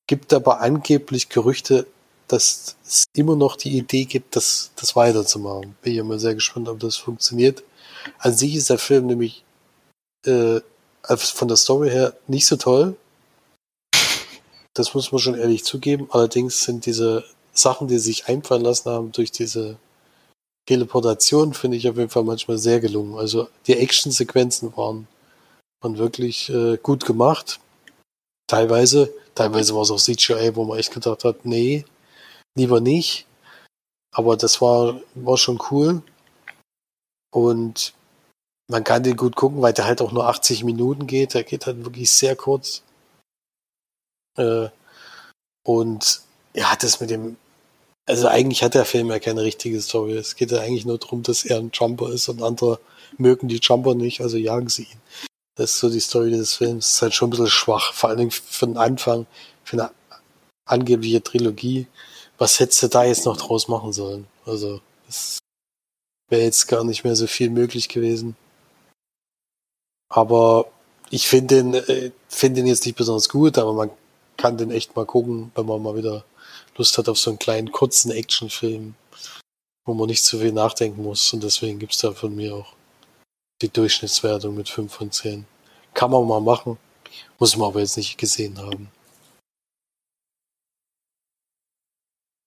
Gibt aber angeblich Gerüchte, dass es immer noch die Idee gibt, das, das weiterzumachen. Bin ja mal sehr gespannt, ob das funktioniert. An sich ist der Film nämlich äh, von der Story her nicht so toll. Das muss man schon ehrlich zugeben. Allerdings sind diese Sachen, die sich einfallen lassen haben durch diese Teleportation, finde ich auf jeden Fall manchmal sehr gelungen. Also die Actionsequenzen waren, waren wirklich äh, gut gemacht. Teilweise, teilweise war es auch CGI, wo man echt gedacht hat, nee, lieber nicht. Aber das war, war schon cool. Und man kann den gut gucken, weil der halt auch nur 80 Minuten geht. Der geht halt wirklich sehr kurz. Äh, und ja, das mit dem, also eigentlich hat der Film ja keine richtige Story. Es geht ja eigentlich nur darum, dass er ein Jumper ist und andere mögen die Jumper nicht, also jagen sie ihn. Das ist so die Story des Films. Das ist halt schon ein bisschen schwach, vor allen Dingen für den Anfang, für eine angebliche Trilogie was hättest du da jetzt noch draus machen sollen? Also, es wäre jetzt gar nicht mehr so viel möglich gewesen. Aber ich finde den, äh, finde den jetzt nicht besonders gut, aber man kann den echt mal gucken, wenn man mal wieder Lust hat auf so einen kleinen, kurzen Actionfilm, wo man nicht zu viel nachdenken muss. Und deswegen gibt's da von mir auch die Durchschnittswertung mit 5 von 10. Kann man mal machen, muss man aber jetzt nicht gesehen haben.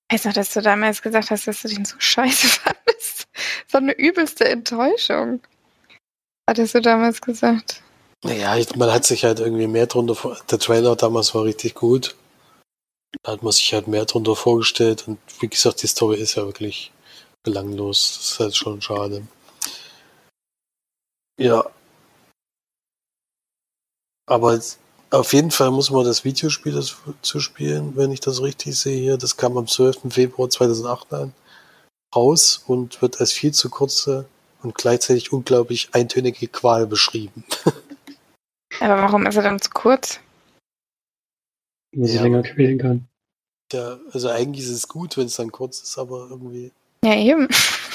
Ich weiß noch, dass du damals gesagt hast, dass du den so scheiße fandest. So eine übelste Enttäuschung. Hattest du damals gesagt? Naja, man hat sich halt irgendwie mehr drunter vor. Der Trailer damals war richtig gut. Da hat man sich halt mehr drunter vorgestellt. Und wie gesagt, die Story ist ja wirklich belanglos. Das ist halt schon schade. Ja. Aber auf jeden Fall muss man das Videospiel dazu spielen, wenn ich das richtig sehe hier. Das kam am 12. Februar 2008 an, raus und wird als viel zu kurze und gleichzeitig unglaublich eintönige Qual beschrieben. Aber warum ist er dann zu kurz? Wenn sie ja. länger quälen kann. Ja, also eigentlich ist es gut, wenn es dann kurz ist, aber irgendwie. Ja, eben.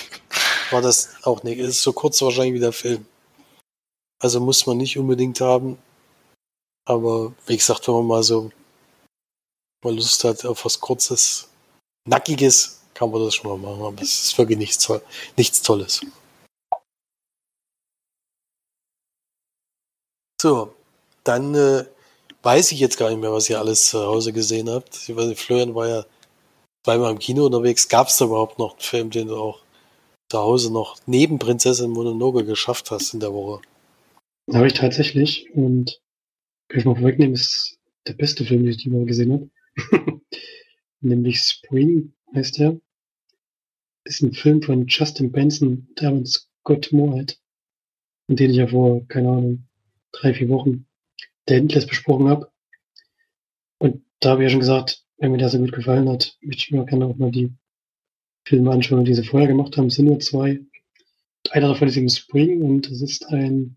War das auch nicht. Es ist so kurz wahrscheinlich wie der Film. Also muss man nicht unbedingt haben. Aber wie gesagt, wenn man mal so mal Lust hat auf was Kurzes, Nackiges, kann man das schon mal machen. Aber es ist wirklich nichts, toll, nichts Tolles. So, dann äh, weiß ich jetzt gar nicht mehr, was ihr alles zu Hause gesehen habt. Ich weiß nicht, Florian war ja zweimal im Kino unterwegs. Gab es da überhaupt noch einen Film, den du auch zu Hause noch neben Prinzessin Mononoke geschafft hast in der Woche? Habe ich tatsächlich. Und kann ich mal vorwegnehmen, ist der beste Film, den ich die Woche gesehen habe. Nämlich Spring heißt er. Ist ein Film von Justin Benson und Aaron Scott Moorhead, den ich ja vor, keine Ahnung, drei, vier Wochen der Endless besprochen habe. Und da habe ich ja schon gesagt, wenn mir der so gut gefallen hat, möchte ich mir gerne auch mal die Filme anschauen, die sie vorher gemacht haben. Es sind nur zwei. Einer davon ist eben Spring und es ist ein,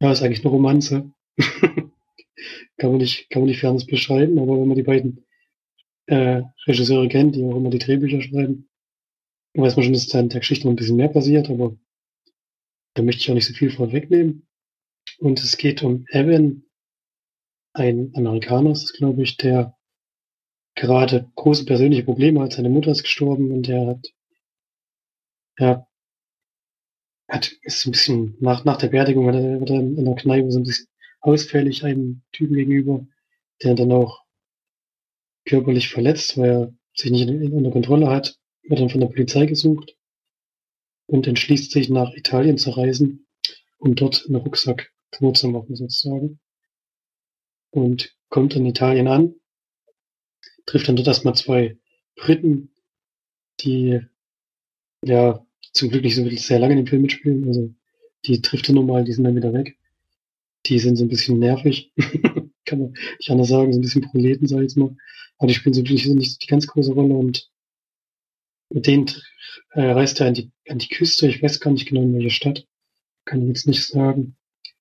ja, ist eigentlich eine Romanze kann man nicht, kann man nicht fairness beschreiben, aber wenn man die beiden äh, Regisseure kennt, die auch immer die Drehbücher schreiben, dann weiß man schon, dass da in der Geschichte noch ein bisschen mehr passiert, aber da möchte ich auch nicht so viel vorwegnehmen. Und es geht um Evan, ein Amerikaner ist es, glaube ich, der gerade große persönliche Probleme hat. Seine Mutter ist gestorben und er hat, ja, hat, ist ein bisschen nach, nach der Beerdigung, wird er, wird er in der Kneipe so ein bisschen ausfällig einem Typen gegenüber, der dann auch körperlich verletzt, weil er sich nicht unter Kontrolle hat, wird dann von der Polizei gesucht und entschließt sich nach Italien zu reisen, um dort einen Rucksack zu machen sozusagen. und kommt in Italien an, trifft dann dort erstmal zwei Briten, die ja zum Glück nicht so sehr lange in dem Film mitspielen. Also die trifft er normal, die sind dann wieder weg. Die sind so ein bisschen nervig. Kann man nicht anders sagen, so ein bisschen Proleten, sag ich jetzt mal. Aber die spielen so wirklich nicht die ganz große Rolle und mit denen äh, reist er an die, an die Küste, ich weiß gar nicht genau in welcher Stadt, kann ich jetzt nicht sagen,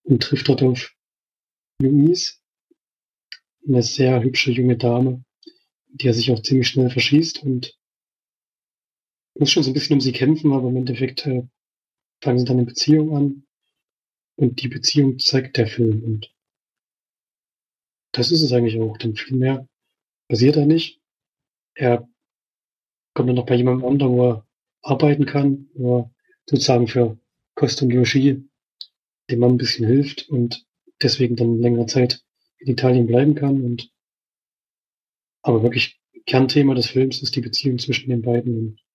und trifft dort auf Louise, eine sehr hübsche junge Dame, die er sich auch ziemlich schnell verschießt und muss schon so ein bisschen um sie kämpfen, aber im Endeffekt äh, fangen sie dann eine Beziehung an und die Beziehung zeigt der Film und das ist es eigentlich auch, denn viel mehr passiert da nicht. Er kommt dann noch bei jemandem anderen, wo er arbeiten kann, wo er sozusagen für Kost und Logis dem Mann ein bisschen hilft und deswegen dann längere Zeit in Italien bleiben kann und aber wirklich Kernthema des Films ist die Beziehung zwischen den beiden und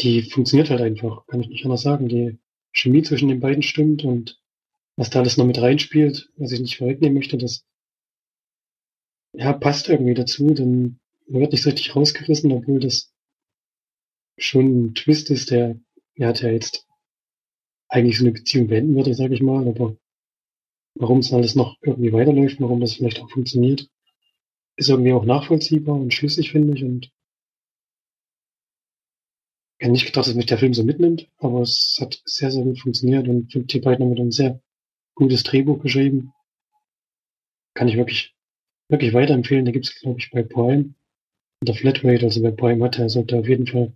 die funktioniert halt einfach, kann ich nicht anders sagen. Die Chemie zwischen den beiden stimmt und was da alles noch mit reinspielt, was ich nicht vorwegnehmen möchte, das ja, passt irgendwie dazu, denn man wird nicht so richtig rausgerissen, obwohl das schon ein Twist ist, der, er hat ja jetzt eigentlich so eine Beziehung beenden würde, sage ich mal, aber warum es alles noch irgendwie weiterläuft, warum das vielleicht auch funktioniert, ist irgendwie auch nachvollziehbar und schlüssig, finde ich, und ich hätte nicht gedacht, dass mich der Film so mitnimmt, aber es hat sehr, sehr gut funktioniert und die beiden haben ein sehr gutes Drehbuch geschrieben. Kann ich wirklich, wirklich weiterempfehlen. Da gibt es, glaube ich, bei Prime der Flatrate, also wer Prime hat, der sollte auf jeden Fall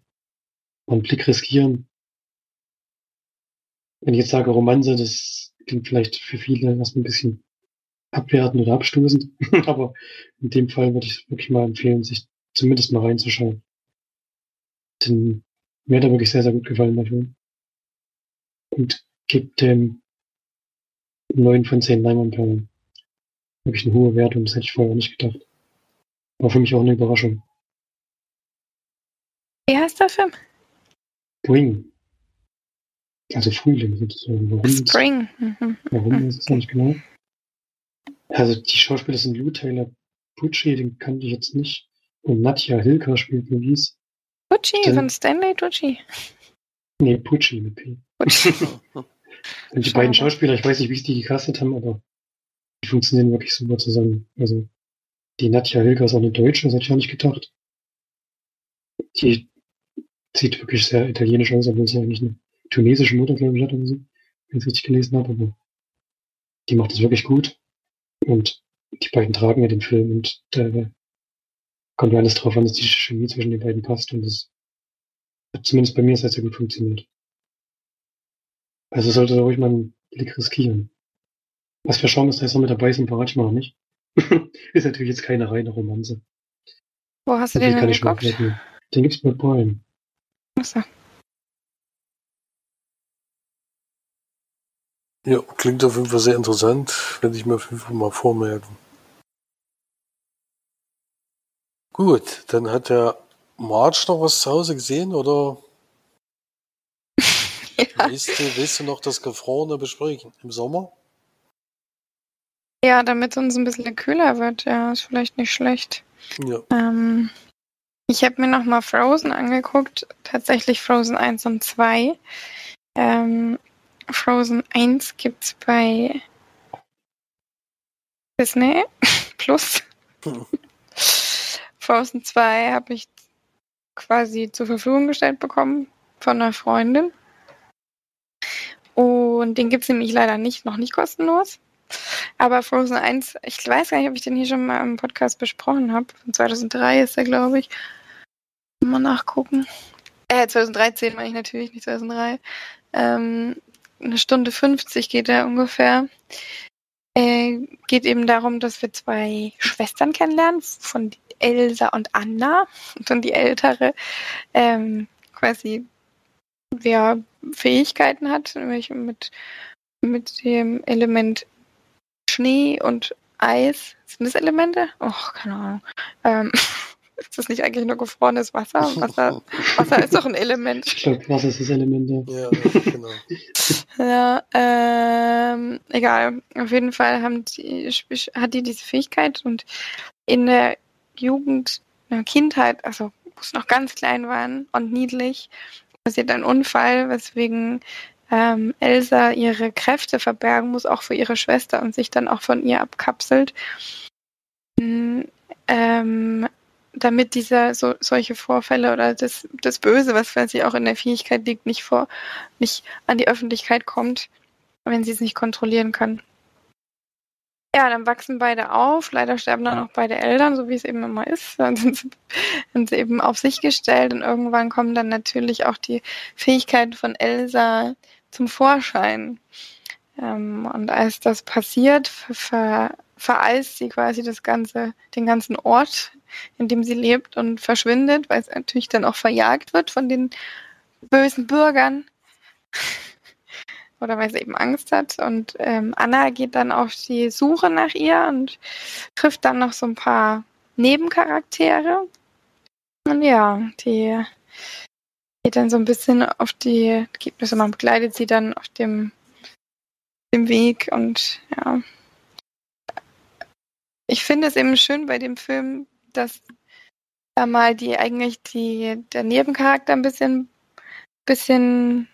einen Blick riskieren. Wenn ich jetzt sage Romanze, das klingt vielleicht für viele erstmal ein bisschen abwertend oder abstoßend, aber in dem Fall würde ich wirklich mal empfehlen, sich zumindest mal reinzuschauen. Denn mir hat er wirklich sehr, sehr gut gefallen, der Film. Und gibt dem neun von zehn Leinwandperlen. Wirklich eine hohe Wertung, das hätte ich vorher nicht gedacht. War für mich auch eine Überraschung. Wie heißt der Film? Spring. Also Frühling sozusagen. Warum Spring. Mhm. Warum ist es nicht genau? Also die Schauspieler sind Lou Taylor Pucci, den kannte ich jetzt nicht. Und Nadja Hilker spielt Louise. Tucci Dann- von Stanley Tucci. Nee, Pucci mit P. Tucci. Und die beiden Schauspieler, ich weiß nicht, wie sie die gecastet haben, aber die funktionieren wirklich super zusammen. Also die Nadja Hilger ist auch eine Deutsche, das hätte ich auch nicht gedacht. Die sieht wirklich sehr italienisch aus, obwohl sie eigentlich eine tunesische Mutter, glaube ich, hat oder so, wenn ich es richtig gelesen habe, aber die macht es wirklich gut. Und die beiden tragen ja den Film und da kommt ja alles drauf an, dass die Chemie zwischen den beiden passt und das hat zumindest bei mir sehr, sehr gut funktioniert. Also sollte da ruhig mal einen Blick riskieren. Was für Chancen da jetzt noch mit dabei sind, verrate ich mal nicht. ist natürlich jetzt keine reine Romanze. Wo hast du So viel den kann denn geguckt? Den gibt's bei Prime. Achso. Ja, klingt auf jeden Fall sehr interessant. Werde ich mir auf jeden Fall mal vormerken. Gut, dann hat der March noch was zu Hause gesehen oder Ja. willst, du, willst du noch das Gefrorene besprechen? Im Sommer? ja, damit es uns ein bisschen kühler wird, ja, ist vielleicht nicht schlecht. Ja. Ähm, ich habe mir nochmal Frozen angeguckt, tatsächlich Frozen 1 und 2. Ähm, Frozen 1 gibt's bei Disney Plus. Hm. Frozen 2 habe ich quasi zur Verfügung gestellt bekommen von einer Freundin. Und den gibt's nämlich leider nicht, noch nicht kostenlos. Aber Frozen 1, ich weiß gar nicht, ob ich den hier schon mal im Podcast besprochen habe. Von 2003 ist er, glaube ich. Mal nachgucken. Äh, 2013 meine ich natürlich, nicht 2003. Ähm, eine Stunde 50 geht er ungefähr. Äh, geht eben darum, dass wir zwei Schwestern kennenlernen, von Elsa und Anna. Und dann die ältere ähm, quasi wer Fähigkeiten hat, nämlich mit, mit dem Element Schnee und Eis. Sind das Elemente? Oh, keine Ahnung. Ähm, Ist das nicht eigentlich nur gefrorenes Wasser? Wasser, Wasser ist doch ein Element. Ich glaube, Wasser ist das Element. Ja, Ja, genau. Ja, ähm, egal. Auf jeden Fall haben die, hat die diese Fähigkeit und in der Jugend, in der Kindheit, also wo es noch ganz klein waren und niedlich, passiert ein Unfall, weswegen ähm, Elsa ihre Kräfte verbergen muss, auch für ihre Schwester und sich dann auch von ihr abkapselt. Mm, Ähm, damit dieser so, solche Vorfälle oder das, das Böse, was quasi auch in der Fähigkeit liegt, nicht vor, nicht an die Öffentlichkeit kommt, wenn sie es nicht kontrollieren kann. Ja, dann wachsen beide auf. Leider sterben dann auch beide Eltern, so wie es eben immer ist. Dann sind sie, sind sie eben auf sich gestellt und irgendwann kommen dann natürlich auch die Fähigkeiten von Elsa zum Vorschein. Ähm, und als das passiert, ver, vereist sie quasi das ganze, den ganzen Ort, in dem sie lebt und verschwindet, weil es natürlich dann auch verjagt wird von den bösen Bürgern. Oder weil sie eben Angst hat. Und ähm, Anna geht dann auf die Suche nach ihr und trifft dann noch so ein paar Nebencharaktere. Und ja, die geht dann so ein bisschen auf die, also man begleitet sie dann auf dem, dem Weg und ja. Ich finde es eben schön bei dem Film, dass da mal die eigentlich die, der Nebencharakter ein bisschen, bisschen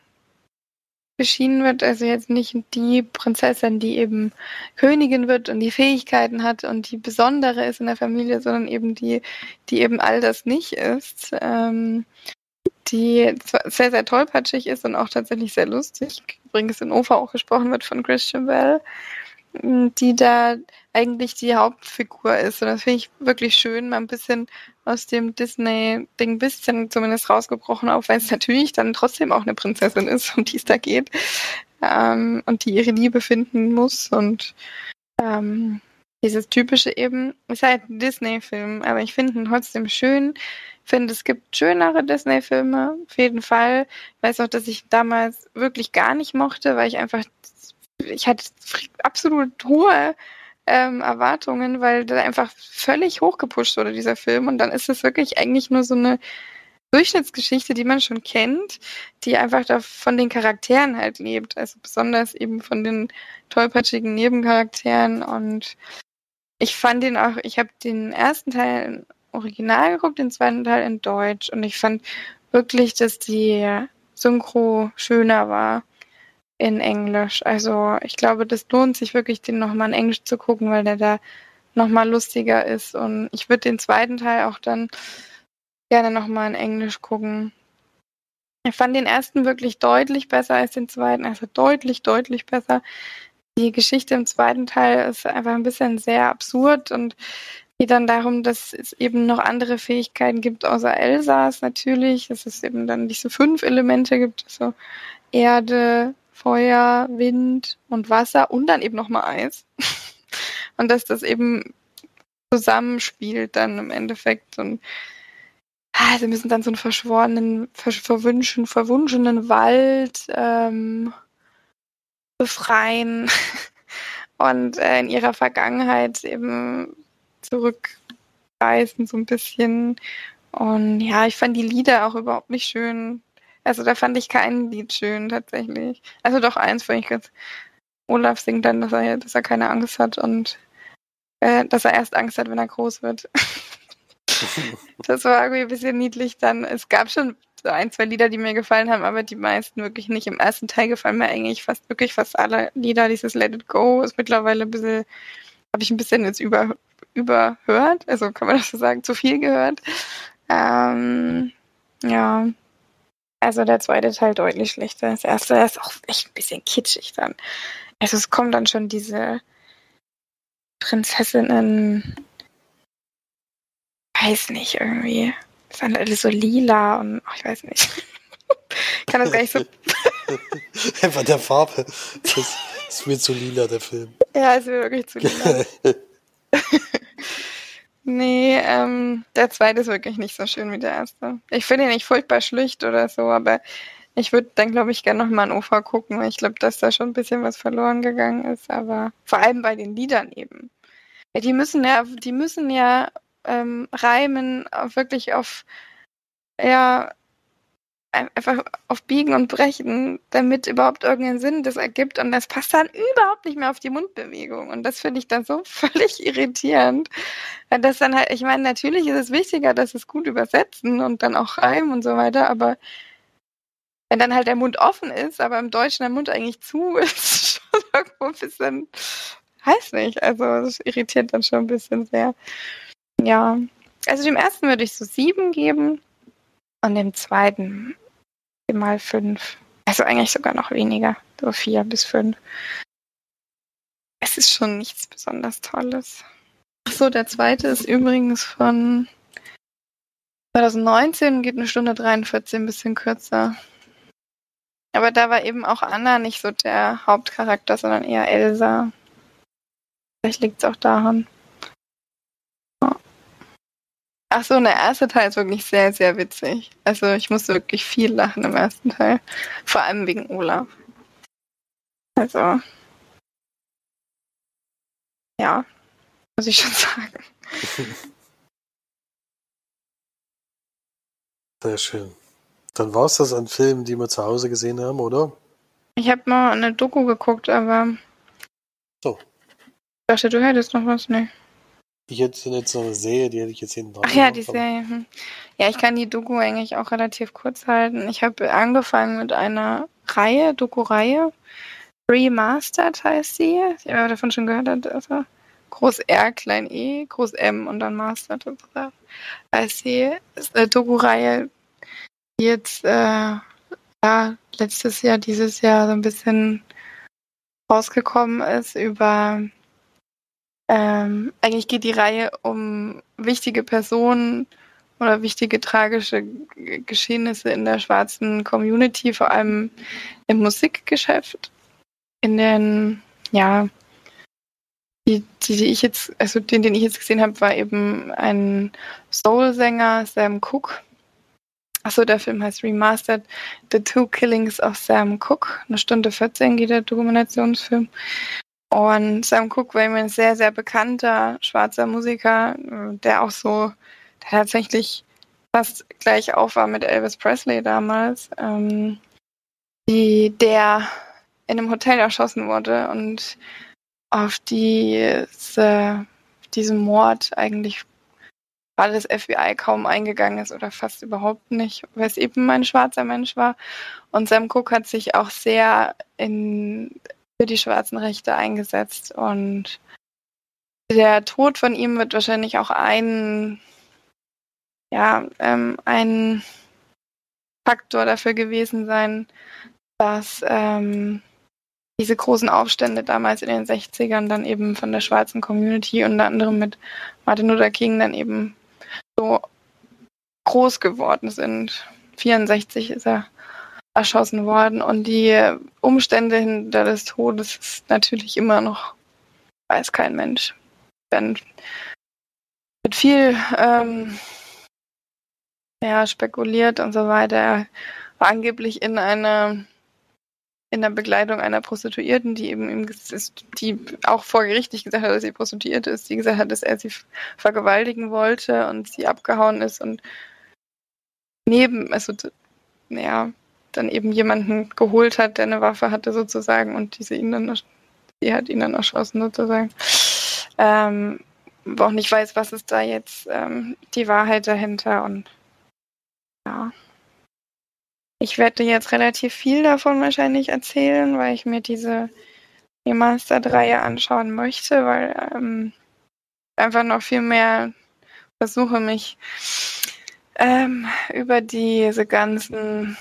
beschienen wird. Also jetzt nicht die Prinzessin, die eben Königin wird und die Fähigkeiten hat und die besondere ist in der Familie, sondern eben die, die eben all das nicht ist. Ähm, die sehr, sehr tollpatschig ist und auch tatsächlich sehr lustig. Übrigens in OFA auch gesprochen wird von Christian Bell die da eigentlich die Hauptfigur ist. Und das finde ich wirklich schön, mal ein bisschen aus dem Disney-Ding ein bisschen zumindest rausgebrochen, auch wenn es natürlich dann trotzdem auch eine Prinzessin ist, um die es da geht. Ähm, und die ihre Liebe finden muss. Und ähm, dieses typische eben, ist halt ein Disney-Film, aber ich finde ihn trotzdem schön. Ich finde, es gibt schönere Disney-Filme, auf jeden Fall. Ich weiß auch, dass ich damals wirklich gar nicht mochte, weil ich einfach ich hatte absolut hohe ähm, Erwartungen, weil der einfach völlig hochgepusht wurde, dieser Film. Und dann ist es wirklich eigentlich nur so eine Durchschnittsgeschichte, die man schon kennt, die einfach da von den Charakteren halt lebt. Also besonders eben von den tollpatschigen Nebencharakteren. Und ich fand den auch, ich habe den ersten Teil im Original geguckt, den zweiten Teil in Deutsch. Und ich fand wirklich, dass die Synchro schöner war in Englisch. Also ich glaube, das lohnt sich wirklich, den nochmal in Englisch zu gucken, weil der da nochmal lustiger ist. Und ich würde den zweiten Teil auch dann gerne nochmal in Englisch gucken. Ich fand den ersten wirklich deutlich besser als den zweiten, also deutlich, deutlich besser. Die Geschichte im zweiten Teil ist einfach ein bisschen sehr absurd und geht dann darum, dass es eben noch andere Fähigkeiten gibt, außer Elsas natürlich, dass es eben dann diese fünf Elemente gibt, also Erde, Feuer, Wind und Wasser und dann eben nochmal Eis. und dass das eben zusammenspielt dann im Endeffekt und ah, sie müssen dann so einen verschworenen, ver verwünschen, verwunschenen Wald ähm, befreien und äh, in ihrer Vergangenheit eben zurückreisen so ein bisschen. Und ja, ich fand die Lieder auch überhaupt nicht schön. Also da fand ich kein Lied schön tatsächlich. Also doch eins fand ich ganz. Olaf singt dann, dass er, dass er keine Angst hat und äh, dass er erst Angst hat, wenn er groß wird. das war irgendwie ein bisschen niedlich dann. Es gab schon so ein, zwei Lieder, die mir gefallen haben, aber die meisten wirklich nicht. Im ersten Teil gefallen mir eigentlich fast wirklich fast alle Lieder. Dieses Let It Go ist mittlerweile ein bisschen, habe ich ein bisschen jetzt über, überhört. Also kann man das so sagen, zu viel gehört. Ähm, ja, also der zweite Teil deutlich schlechter. Das erste ist auch echt ein bisschen kitschig dann. Also es kommen dann schon diese Prinzessinnen, weiß nicht, irgendwie. Das sind alle so lila und oh, ich weiß nicht. ich kann das gar nicht so. Einfach der Farbe. Das ist mir zu lila, der Film. Ja, ist mir wirklich zu lila. Nee, ähm, der zweite ist wirklich nicht so schön wie der erste. Ich finde ihn nicht furchtbar schlicht oder so, aber ich würde dann, glaube ich, gerne nochmal ein Ufer gucken, ich glaube, dass da schon ein bisschen was verloren gegangen ist, aber vor allem bei den Liedern eben. Die müssen ja, die müssen ja ähm, reimen, wirklich auf ja, einfach auf Biegen und Brechen, damit überhaupt irgendeinen Sinn das ergibt. Und das passt dann überhaupt nicht mehr auf die Mundbewegung. Und das finde ich dann so völlig irritierend. Weil das dann halt, ich meine, natürlich ist es wichtiger, dass es gut übersetzen und dann auch reimen und so weiter, aber wenn dann halt der Mund offen ist, aber im Deutschen der Mund eigentlich zu ist, schon irgendwo ein bisschen, weiß nicht, also das irritiert dann schon ein bisschen sehr. Ja, also dem ersten würde ich so sieben geben und dem zweiten mal fünf. Also eigentlich sogar noch weniger, so vier bis fünf. Es ist schon nichts besonders Tolles. Achso, der zweite ist übrigens von 2019, geht eine Stunde 43, ein bisschen kürzer. Aber da war eben auch Anna nicht so der Hauptcharakter, sondern eher Elsa. Vielleicht liegt es auch daran. Ach so, der erste Teil ist wirklich sehr, sehr witzig. Also ich musste wirklich viel lachen im ersten Teil. Vor allem wegen Olaf. Also. Ja, muss ich schon sagen. Sehr schön. Dann war es das an Filmen, die wir zu Hause gesehen haben, oder? Ich habe mal eine Doku geguckt, aber. So. Ich dachte, du hättest noch was, ne? Ich hätte jetzt noch eine Serie, die hätte ich jetzt hinten dran. Ach ja, die Serie. Hm. Ja, ich kann die Doku eigentlich auch relativ kurz halten. Ich habe angefangen mit einer Reihe, Doku-Reihe. Remastered heißt sie. Ich habe davon schon gehört. Also groß R, klein E, groß M und dann Mastered. Heißt sie. ist eine Doku-Reihe, die jetzt äh, ja, letztes Jahr, dieses Jahr so ein bisschen rausgekommen ist über ähm, eigentlich geht die Reihe um wichtige Personen oder wichtige tragische Geschehnisse in der schwarzen Community, vor allem im Musikgeschäft. In den, ja, die, die, die ich jetzt, also den, den ich jetzt gesehen habe, war eben ein Soul-Sänger, Sam Cooke. Achso, der Film heißt Remastered The Two Killings of Sam Cooke. Eine Stunde 14 geht der Dokumentationsfilm. Und Sam Cooke war immer ein sehr, sehr bekannter schwarzer Musiker, der auch so tatsächlich fast gleich auf war mit Elvis Presley damals, ähm, die, der in einem Hotel erschossen wurde und auf diese, diesen Mord eigentlich weil das FBI kaum eingegangen ist oder fast überhaupt nicht, weil es eben ein schwarzer Mensch war. Und Sam Cooke hat sich auch sehr in für die schwarzen Rechte eingesetzt und der Tod von ihm wird wahrscheinlich auch ein, ja, ähm, ein Faktor dafür gewesen sein, dass ähm, diese großen Aufstände damals in den 60ern dann eben von der schwarzen Community unter anderem mit Martin Luther King dann eben so groß geworden sind. 64 ist er erschossen worden und die Umstände hinter des Todes ist natürlich immer noch, weiß kein Mensch. Denn mit viel ähm, ja, spekuliert und so weiter. Er war angeblich in einer in der Begleitung einer Prostituierten, die eben die auch vor Gericht nicht gesagt hat, dass sie Prostituierte ist, die gesagt hat, dass er sie vergewaltigen wollte und sie abgehauen ist und neben, also ja, dann eben jemanden geholt hat, der eine Waffe hatte sozusagen und diese ihn dann, die hat ihn dann erschossen sozusagen. Ähm, wo auch nicht weiß, was ist da jetzt ähm, die Wahrheit dahinter und ja. Ich werde jetzt relativ viel davon wahrscheinlich erzählen, weil ich mir diese Remastered-Reihe anschauen möchte, weil ähm, einfach noch viel mehr versuche mich ähm, über diese ganzen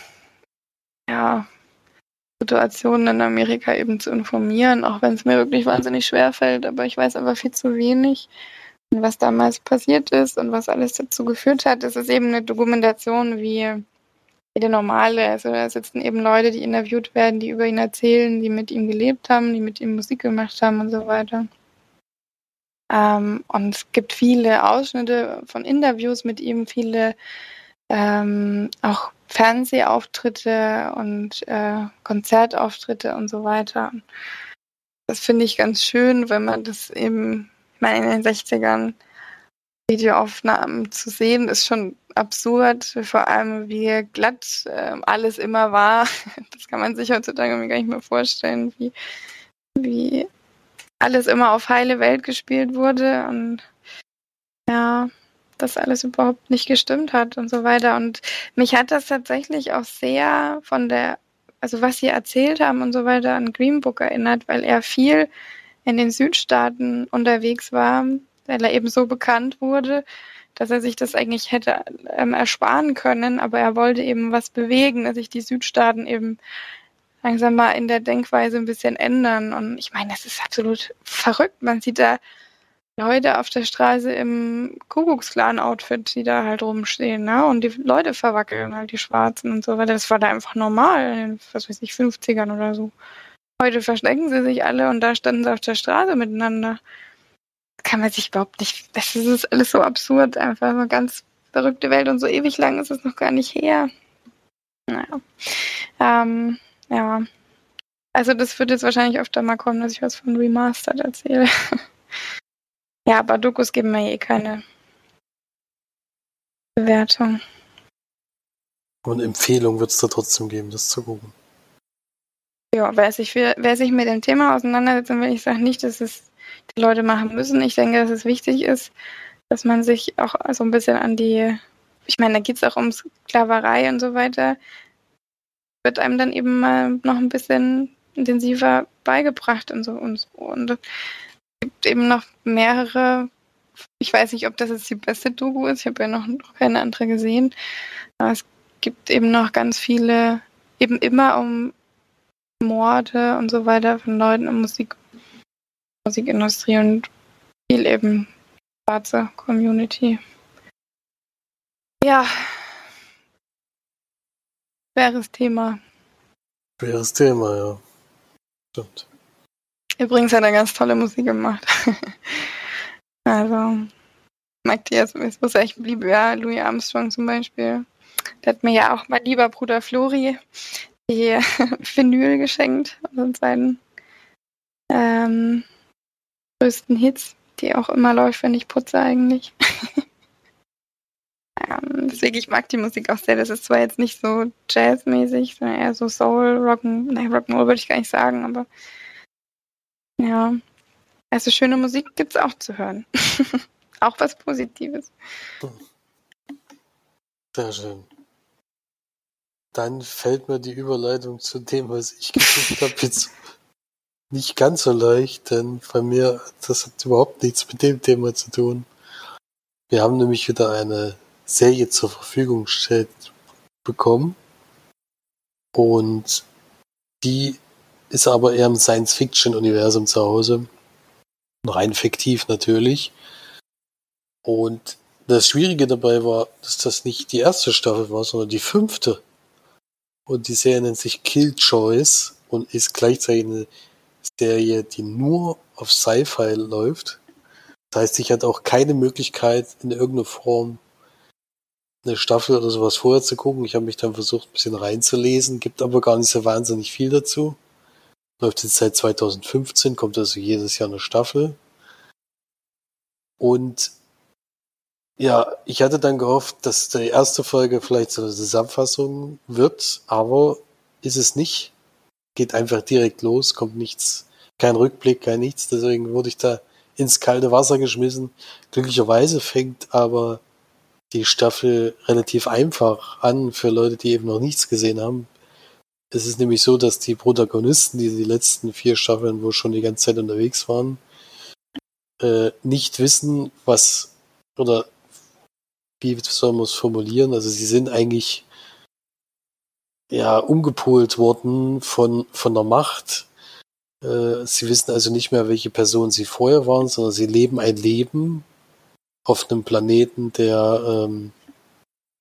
ja, Situationen in Amerika eben zu informieren, auch wenn es mir wirklich wahnsinnig schwer fällt. Aber ich weiß einfach viel zu wenig, was damals passiert ist und was alles dazu geführt hat. Es ist eben eine Dokumentation wie jede normale. Also da sitzen eben Leute, die interviewt werden, die über ihn erzählen, die mit ihm gelebt haben, die mit ihm Musik gemacht haben und so weiter. Ähm, und es gibt viele Ausschnitte von Interviews mit ihm, viele ähm, auch Fernsehauftritte und äh, Konzertauftritte und so weiter. Das finde ich ganz schön, wenn man das eben, in den 60ern Videoaufnahmen zu sehen, ist schon absurd, vor allem wie glatt äh, alles immer war. Das kann man sich heutzutage gar nicht mehr vorstellen, wie, wie alles immer auf heile Welt gespielt wurde und ja, das alles überhaupt nicht gestimmt hat und so weiter. Und mich hat das tatsächlich auch sehr von der, also was sie erzählt haben und so weiter an Green Book erinnert, weil er viel in den Südstaaten unterwegs war, weil er eben so bekannt wurde, dass er sich das eigentlich hätte ähm, ersparen können, aber er wollte eben was bewegen, dass sich die Südstaaten eben langsam mal in der Denkweise ein bisschen ändern. Und ich meine, das ist absolut verrückt. Man sieht da Leute auf der Straße im Kuckucksklan-Outfit, die da halt rumstehen, ne? Und die Leute verwackeln halt, die Schwarzen und so weiter. Das war da einfach normal in den, was weiß ich, 50ern oder so. Heute verstecken sie sich alle und da standen sie auf der Straße miteinander. Kann man sich überhaupt nicht, das ist alles so absurd, einfach eine ganz verrückte Welt und so ewig lang ist es noch gar nicht her. Naja. Ähm, ja. Also das wird jetzt wahrscheinlich öfter mal kommen, dass ich was von Remastered erzähle. ja, aber Dokus geben mir eh keine Bewertung. Und Empfehlung wird es da trotzdem geben, das zu gucken. Ja, wer sich, wer sich mit dem Thema auseinandersetzen will, ich sage nicht, dass es die Leute machen müssen. Ich denke, dass es wichtig ist, dass man sich auch so ein bisschen an die, ich meine, da geht es auch um Sklaverei und so weiter, wird einem dann eben mal noch ein bisschen intensiver beigebracht und so und so. Und gibt eben noch mehrere, ich weiß nicht, ob das jetzt die beste Doku ist, ich habe ja noch, noch keine andere gesehen, aber es gibt eben noch ganz viele, eben immer um Morde und so weiter von Leuten in Musik, Musikindustrie und viel eben schwarze Community. Ja, Schweres Thema. Schweres Thema, ja. Stimmt. Übrigens hat er ganz tolle Musik gemacht. also, Matthias muss echt lieb, ja, Louis Armstrong zum Beispiel. Der hat mir ja auch mein lieber Bruder Flori die Vinyl geschenkt, also seinen ähm, größten Hits, die auch immer läuft, wenn ich putze eigentlich. Ähm, deswegen, ich mag die Musik auch sehr. Das ist zwar jetzt nicht so jazzmäßig, sondern eher so Soul, Rock'n'Roll würde ich gar nicht sagen, aber ja. Also schöne Musik gibt es auch zu hören. auch was Positives. Sehr schön. Dann fällt mir die Überleitung zu dem, was ich gesucht habe, jetzt nicht ganz so leicht, denn bei mir, das hat überhaupt nichts mit dem Thema zu tun. Wir haben nämlich wieder eine Serie zur Verfügung gestellt bekommen. Und die ist aber eher im Science-Fiction-Universum zu Hause. Rein fiktiv natürlich. Und das Schwierige dabei war, dass das nicht die erste Staffel war, sondern die fünfte. Und die Serie nennt sich Killjoys und ist gleichzeitig eine Serie, die nur auf Sci-Fi läuft. Das heißt, ich hatte auch keine Möglichkeit, in irgendeiner Form eine Staffel oder sowas vorher zu gucken. Ich habe mich dann versucht, ein bisschen reinzulesen, gibt aber gar nicht so wahnsinnig viel dazu. Läuft jetzt seit 2015, kommt also jedes Jahr eine Staffel. Und ja, ich hatte dann gehofft, dass die erste Folge vielleicht so eine Zusammenfassung wird, aber ist es nicht. Geht einfach direkt los, kommt nichts, kein Rückblick, kein nichts. Deswegen wurde ich da ins kalte Wasser geschmissen. Glücklicherweise fängt aber die Staffel relativ einfach an für Leute, die eben noch nichts gesehen haben. Es ist nämlich so, dass die Protagonisten, die die letzten vier Staffeln wo schon die ganze Zeit unterwegs waren, äh, nicht wissen, was oder wie soll man es formulieren? Also sie sind eigentlich ja umgepolt worden von von der Macht. Äh, sie wissen also nicht mehr, welche Person sie vorher waren, sondern sie leben ein Leben, auf einem Planeten, der ähm,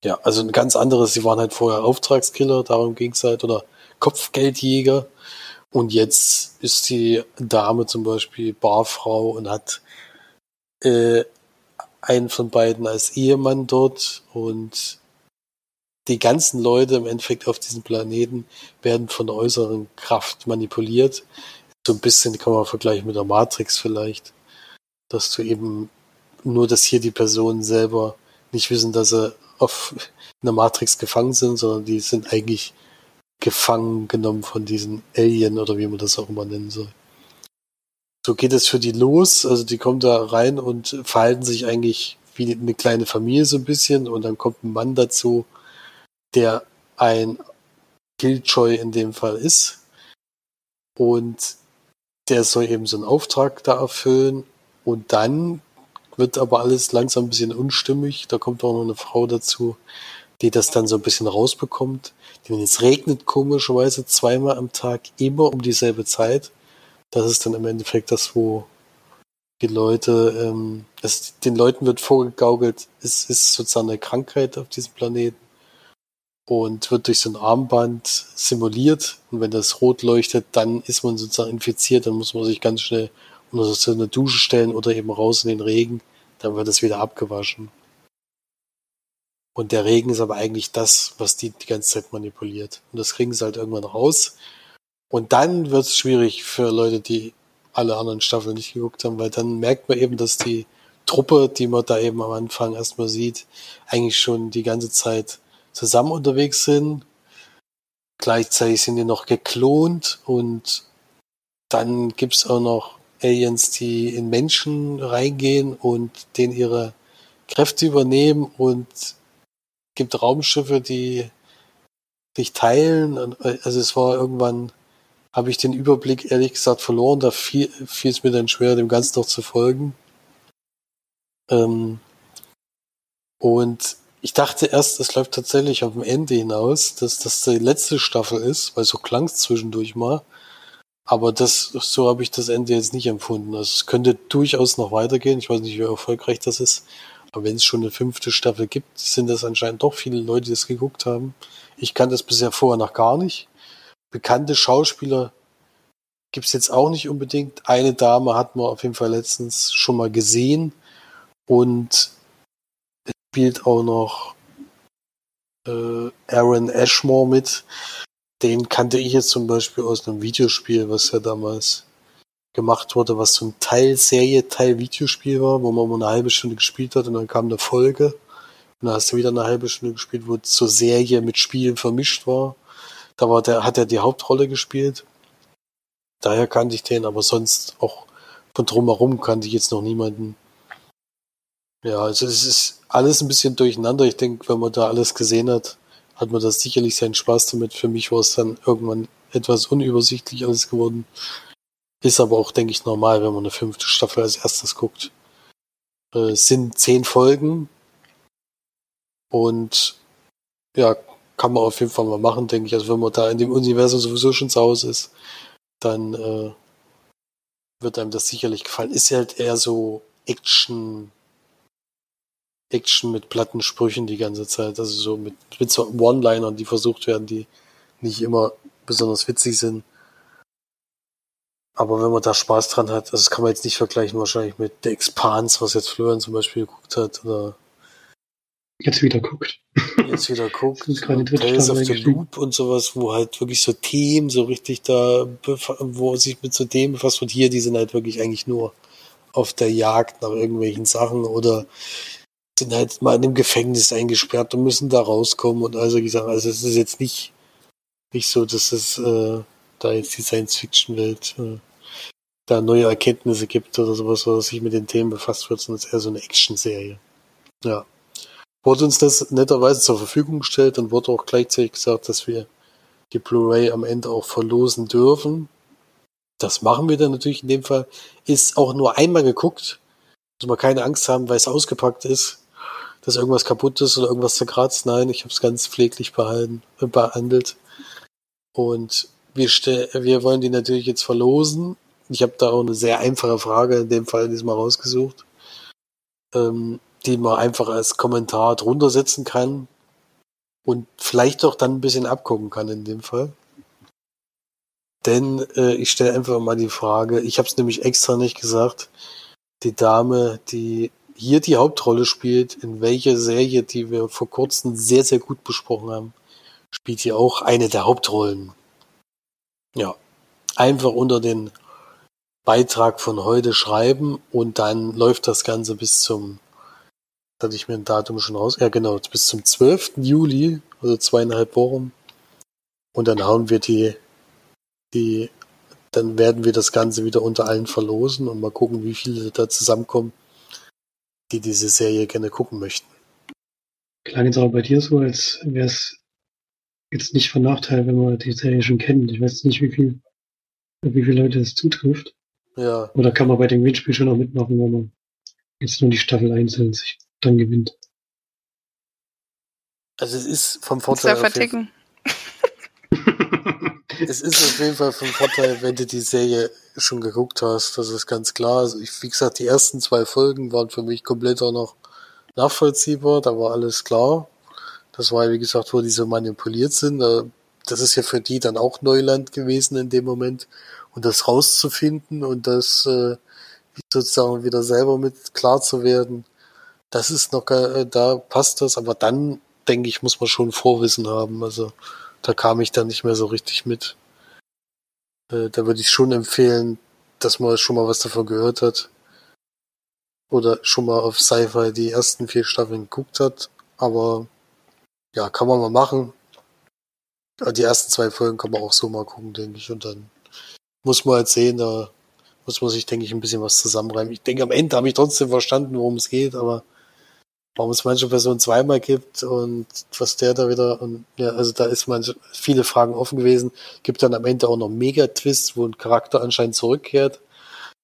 ja, also ein ganz anderes, sie waren halt vorher Auftragskiller, darum ging's halt, oder Kopfgeldjäger. Und jetzt ist die Dame zum Beispiel Barfrau und hat äh, einen von beiden als Ehemann dort und die ganzen Leute im Endeffekt auf diesem Planeten werden von der äußeren Kraft manipuliert. So ein bisschen kann man vergleichen mit der Matrix vielleicht, dass du eben nur, dass hier die Personen selber nicht wissen, dass sie auf einer Matrix gefangen sind, sondern die sind eigentlich gefangen genommen von diesen Alien oder wie man das auch immer nennen soll. So geht es für die los, also die kommen da rein und verhalten sich eigentlich wie eine kleine Familie so ein bisschen und dann kommt ein Mann dazu, der ein Killjoy in dem Fall ist und der soll eben so einen Auftrag da erfüllen und dann wird aber alles langsam ein bisschen unstimmig. Da kommt auch noch eine Frau dazu, die das dann so ein bisschen rausbekommt. Denn es regnet komischerweise zweimal am Tag immer um dieselbe Zeit. Das ist dann im Endeffekt das, wo die Leute, ähm, es, den Leuten wird vorgegaukelt, es ist sozusagen eine Krankheit auf diesem Planeten und wird durch so ein Armband simuliert. Und wenn das rot leuchtet, dann ist man sozusagen infiziert, dann muss man sich ganz schnell unter so eine Dusche stellen oder eben raus in den Regen, dann wird es wieder abgewaschen. Und der Regen ist aber eigentlich das, was die die ganze Zeit manipuliert. Und das kriegen sie halt irgendwann raus. Und dann wird es schwierig für Leute, die alle anderen Staffeln nicht geguckt haben, weil dann merkt man eben, dass die Truppe, die man da eben am Anfang erstmal sieht, eigentlich schon die ganze Zeit zusammen unterwegs sind. Gleichzeitig sind die noch geklont und dann gibt's auch noch Aliens, die in Menschen reingehen und denen ihre Kräfte übernehmen und gibt Raumschiffe, die sich teilen. Also es war irgendwann, habe ich den Überblick ehrlich gesagt verloren. Da fiel, fiel es mir dann schwer, dem Ganzen noch zu folgen. Ähm, und ich dachte erst, es läuft tatsächlich auf dem Ende hinaus, dass das die letzte Staffel ist, weil so klang es zwischendurch mal. Aber das, so habe ich das Ende jetzt nicht empfunden. Also es könnte durchaus noch weitergehen. Ich weiß nicht, wie erfolgreich das ist. Aber wenn es schon eine fünfte Staffel gibt, sind das anscheinend doch viele Leute, die das geguckt haben. Ich kannte das bisher vorher noch gar nicht. Bekannte Schauspieler gibt's jetzt auch nicht unbedingt. Eine Dame hat man auf jeden Fall letztens schon mal gesehen. Und es spielt auch noch äh, Aaron Ashmore mit. Den kannte ich jetzt zum Beispiel aus einem Videospiel, was ja damals gemacht wurde, was ein Teil Serie, Teil Videospiel war, wo man mal eine halbe Stunde gespielt hat und dann kam eine Folge. Und dann hast du wieder eine halbe Stunde gespielt, wo zur Serie mit Spielen vermischt war. Da war der, hat er die Hauptrolle gespielt. Daher kannte ich den, aber sonst auch von drumherum kannte ich jetzt noch niemanden. Ja, also es ist alles ein bisschen durcheinander. Ich denke, wenn man da alles gesehen hat, hat man da sicherlich seinen Spaß damit. Für mich war es dann irgendwann etwas unübersichtlich alles geworden. Ist aber auch, denke ich, normal, wenn man eine fünfte Staffel als erstes guckt. Äh, sind zehn Folgen. Und ja, kann man auf jeden Fall mal machen, denke ich. Also wenn man da in dem Universum sowieso schon zu Hause ist, dann äh, wird einem das sicherlich gefallen. Ist halt eher so Action, Action mit platten Sprüchen die ganze Zeit. Also so mit, mit so One-Linern, die versucht werden, die nicht immer besonders witzig sind. Aber wenn man da Spaß dran hat, also das kann man jetzt nicht vergleichen wahrscheinlich mit The Expanse, was jetzt Florian zum Beispiel geguckt hat, oder jetzt wieder guckt. Jetzt wieder guckt. Tales of the. Loop und sowas, wo halt wirklich so Themen so richtig da, wo sich mit so Themen befasst wird. Hier, die sind halt wirklich eigentlich nur auf der Jagd nach irgendwelchen Sachen oder sind halt mal in einem Gefängnis eingesperrt und müssen da rauskommen und also gesagt, also es ist jetzt nicht, nicht so, dass es äh, da jetzt die Science-Fiction-Welt äh, da neue Erkenntnisse gibt oder sowas, was sich mit den Themen befasst wird, sondern es ist eher so eine Action-Serie. Ja. Wurde uns das netterweise zur Verfügung gestellt und wurde auch gleichzeitig gesagt, dass wir die Blu-ray am Ende auch verlosen dürfen. Das machen wir dann natürlich in dem Fall. Ist auch nur einmal geguckt. Muss man keine Angst haben, weil es ausgepackt ist, dass irgendwas kaputt ist oder irgendwas zerkratzt. Nein, ich habe es ganz pfleglich behalten, behandelt. Und wir, wir wollen die natürlich jetzt verlosen. Ich habe da auch eine sehr einfache Frage in dem Fall diesmal rausgesucht, ähm, die man einfach als Kommentar drunter setzen kann und vielleicht auch dann ein bisschen abgucken kann in dem Fall. Denn äh, ich stelle einfach mal die Frage, ich habe es nämlich extra nicht gesagt, die Dame, die hier die Hauptrolle spielt, in welcher Serie, die wir vor kurzem sehr, sehr gut besprochen haben, spielt hier auch eine der Hauptrollen. Ja, einfach unter den Beitrag von heute schreiben und dann läuft das Ganze bis zum, hatte ich mir ein Datum schon raus, ja genau, bis zum 12. Juli, also zweieinhalb Wochen. Und dann hauen wir die, die, dann werden wir das Ganze wieder unter allen verlosen und mal gucken, wie viele da zusammenkommen, die diese Serie gerne gucken möchten. Klang jetzt aber bei dir so, als wäre es jetzt nicht von Nachteil, wenn man die Serie schon kennt. Ich weiß nicht, wie viel, wie viele Leute es zutrifft. Ja, Oder kann man bei dem Gewinnspiel schon auch mitmachen, wenn man jetzt nur die Staffel einzeln sich dann gewinnt? also es ist vom Vorteil. jeden- verticken. Es ist auf jeden Fall vom Vorteil, wenn du die Serie schon geguckt hast. Das ist ganz klar. Also ich, wie gesagt, die ersten zwei Folgen waren für mich komplett auch noch nachvollziehbar. Da war alles klar. Das war, wie gesagt, wo die so manipuliert sind. Äh, Das ist ja für die dann auch Neuland gewesen in dem Moment. Und das rauszufinden und das äh, sozusagen wieder selber mit klar zu werden, das ist noch, äh, da passt das. Aber dann, denke ich, muss man schon Vorwissen haben. Also da kam ich dann nicht mehr so richtig mit. Äh, da würde ich schon empfehlen, dass man schon mal was davon gehört hat. Oder schon mal auf Sci-Fi die ersten vier Staffeln geguckt hat. Aber ja, kann man mal machen. Ja, Die ersten zwei Folgen kann man auch so mal gucken, denke ich. Und dann muss man halt sehen, da muss man sich, denke ich, ein bisschen was zusammenreimen. Ich denke, am Ende habe ich trotzdem verstanden, worum es geht, aber warum es manche Personen zweimal gibt und was der da wieder und ja, also da ist manche, viele Fragen offen gewesen. Gibt dann am Ende auch noch Mega-Twists, wo ein Charakter anscheinend zurückkehrt,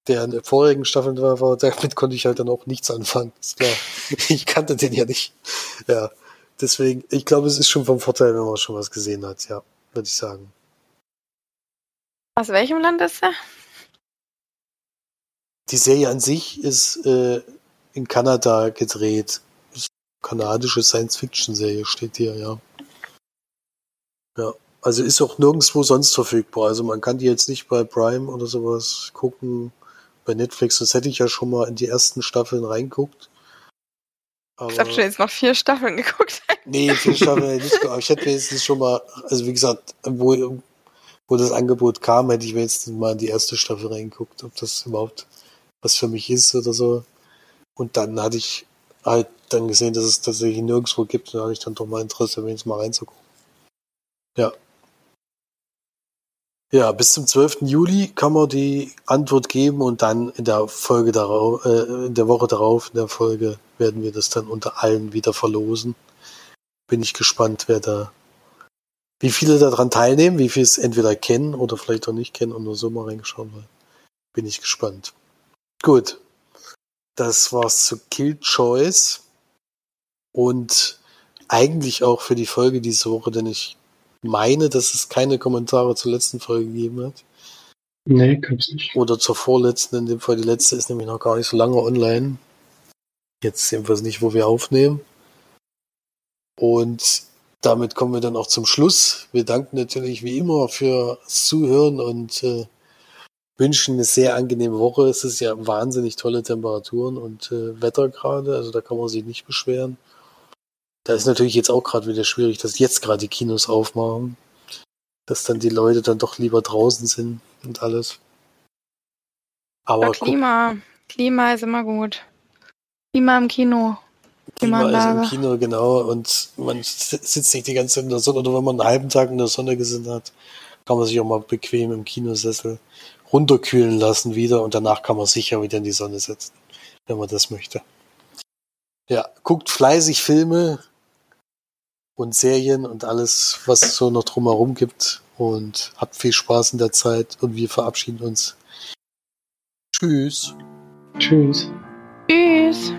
der in der vorigen Staffel war, war damit konnte ich halt dann auch nichts anfangen. Ist klar. Ich kannte den ja nicht. Ja. Deswegen, ich glaube, es ist schon vom Vorteil, wenn man schon was gesehen hat, ja, würde ich sagen. Aus welchem Land ist er? Die Serie an sich ist äh, in Kanada gedreht. Kanadische Science-Fiction-Serie steht hier, ja. Ja, also ist auch nirgendwo sonst verfügbar. Also man kann die jetzt nicht bei Prime oder sowas gucken, bei Netflix. Das hätte ich ja schon mal in die ersten Staffeln reinguckt. Aber, Ich habe schon jetzt noch vier Staffeln geguckt. nee, vier Staffeln hätte ich nicht geguckt. Ich hätte wenigstens schon mal, also wie gesagt, wo, wo das Angebot kam, hätte ich wenigstens mal in die erste Staffel reingeguckt, ob das überhaupt was für mich ist oder so. Und dann hatte ich halt dann gesehen, dass es tatsächlich nirgendwo gibt. Und da hatte ich dann doch mal Interesse, wenigstens mal reinzugucken. Ja. Ja, bis zum 12. Juli kann man die Antwort geben und dann in der Folge darauf, äh, in der Woche darauf, in der Folge, werden wir das dann unter allen wieder verlosen. Bin ich gespannt, wer da, wie viele daran teilnehmen, wie viele es entweder kennen oder vielleicht auch nicht kennen und nur so mal reingeschaut haben. Bin ich gespannt. Gut. Das war's zu Kill Choice. Und eigentlich auch für die Folge diese Woche, denn ich meine, dass es keine Kommentare zur letzten Folge gegeben hat. Nee, gab's nicht. Oder zur vorletzten, in dem Fall. Die letzte ist nämlich noch gar nicht so lange online. Jetzt jedenfalls nicht, wo wir aufnehmen. Und damit kommen wir dann auch zum Schluss. Wir danken natürlich wie immer fürs Zuhören und äh, wünschen eine sehr angenehme Woche. Es ist ja wahnsinnig tolle Temperaturen und äh, Wetter gerade, also da kann man sich nicht beschweren. Da ist natürlich jetzt auch gerade wieder schwierig, dass jetzt gerade die Kinos aufmachen, dass dann die Leute dann doch lieber draußen sind und alles. Aber Ja, guck, Klima. Klima ist immer gut. Klima im Kino. Klima ist im. Kino, genau, und man si- sitzt nicht die ganze Zeit in der Sonne, oder wenn man einen halben Tag in der Sonne gesessen hat, kann man sich auch mal bequem im Kinosessel runterkühlen lassen wieder und danach kann man sicher wieder in die Sonne setzen, wenn man das möchte. Ja, guckt fleißig Filme und Serien und alles, was es so noch drumherum gibt und habt viel Spaß in der Zeit und wir verabschieden uns. Tschüss. Tschüss. Tschüss.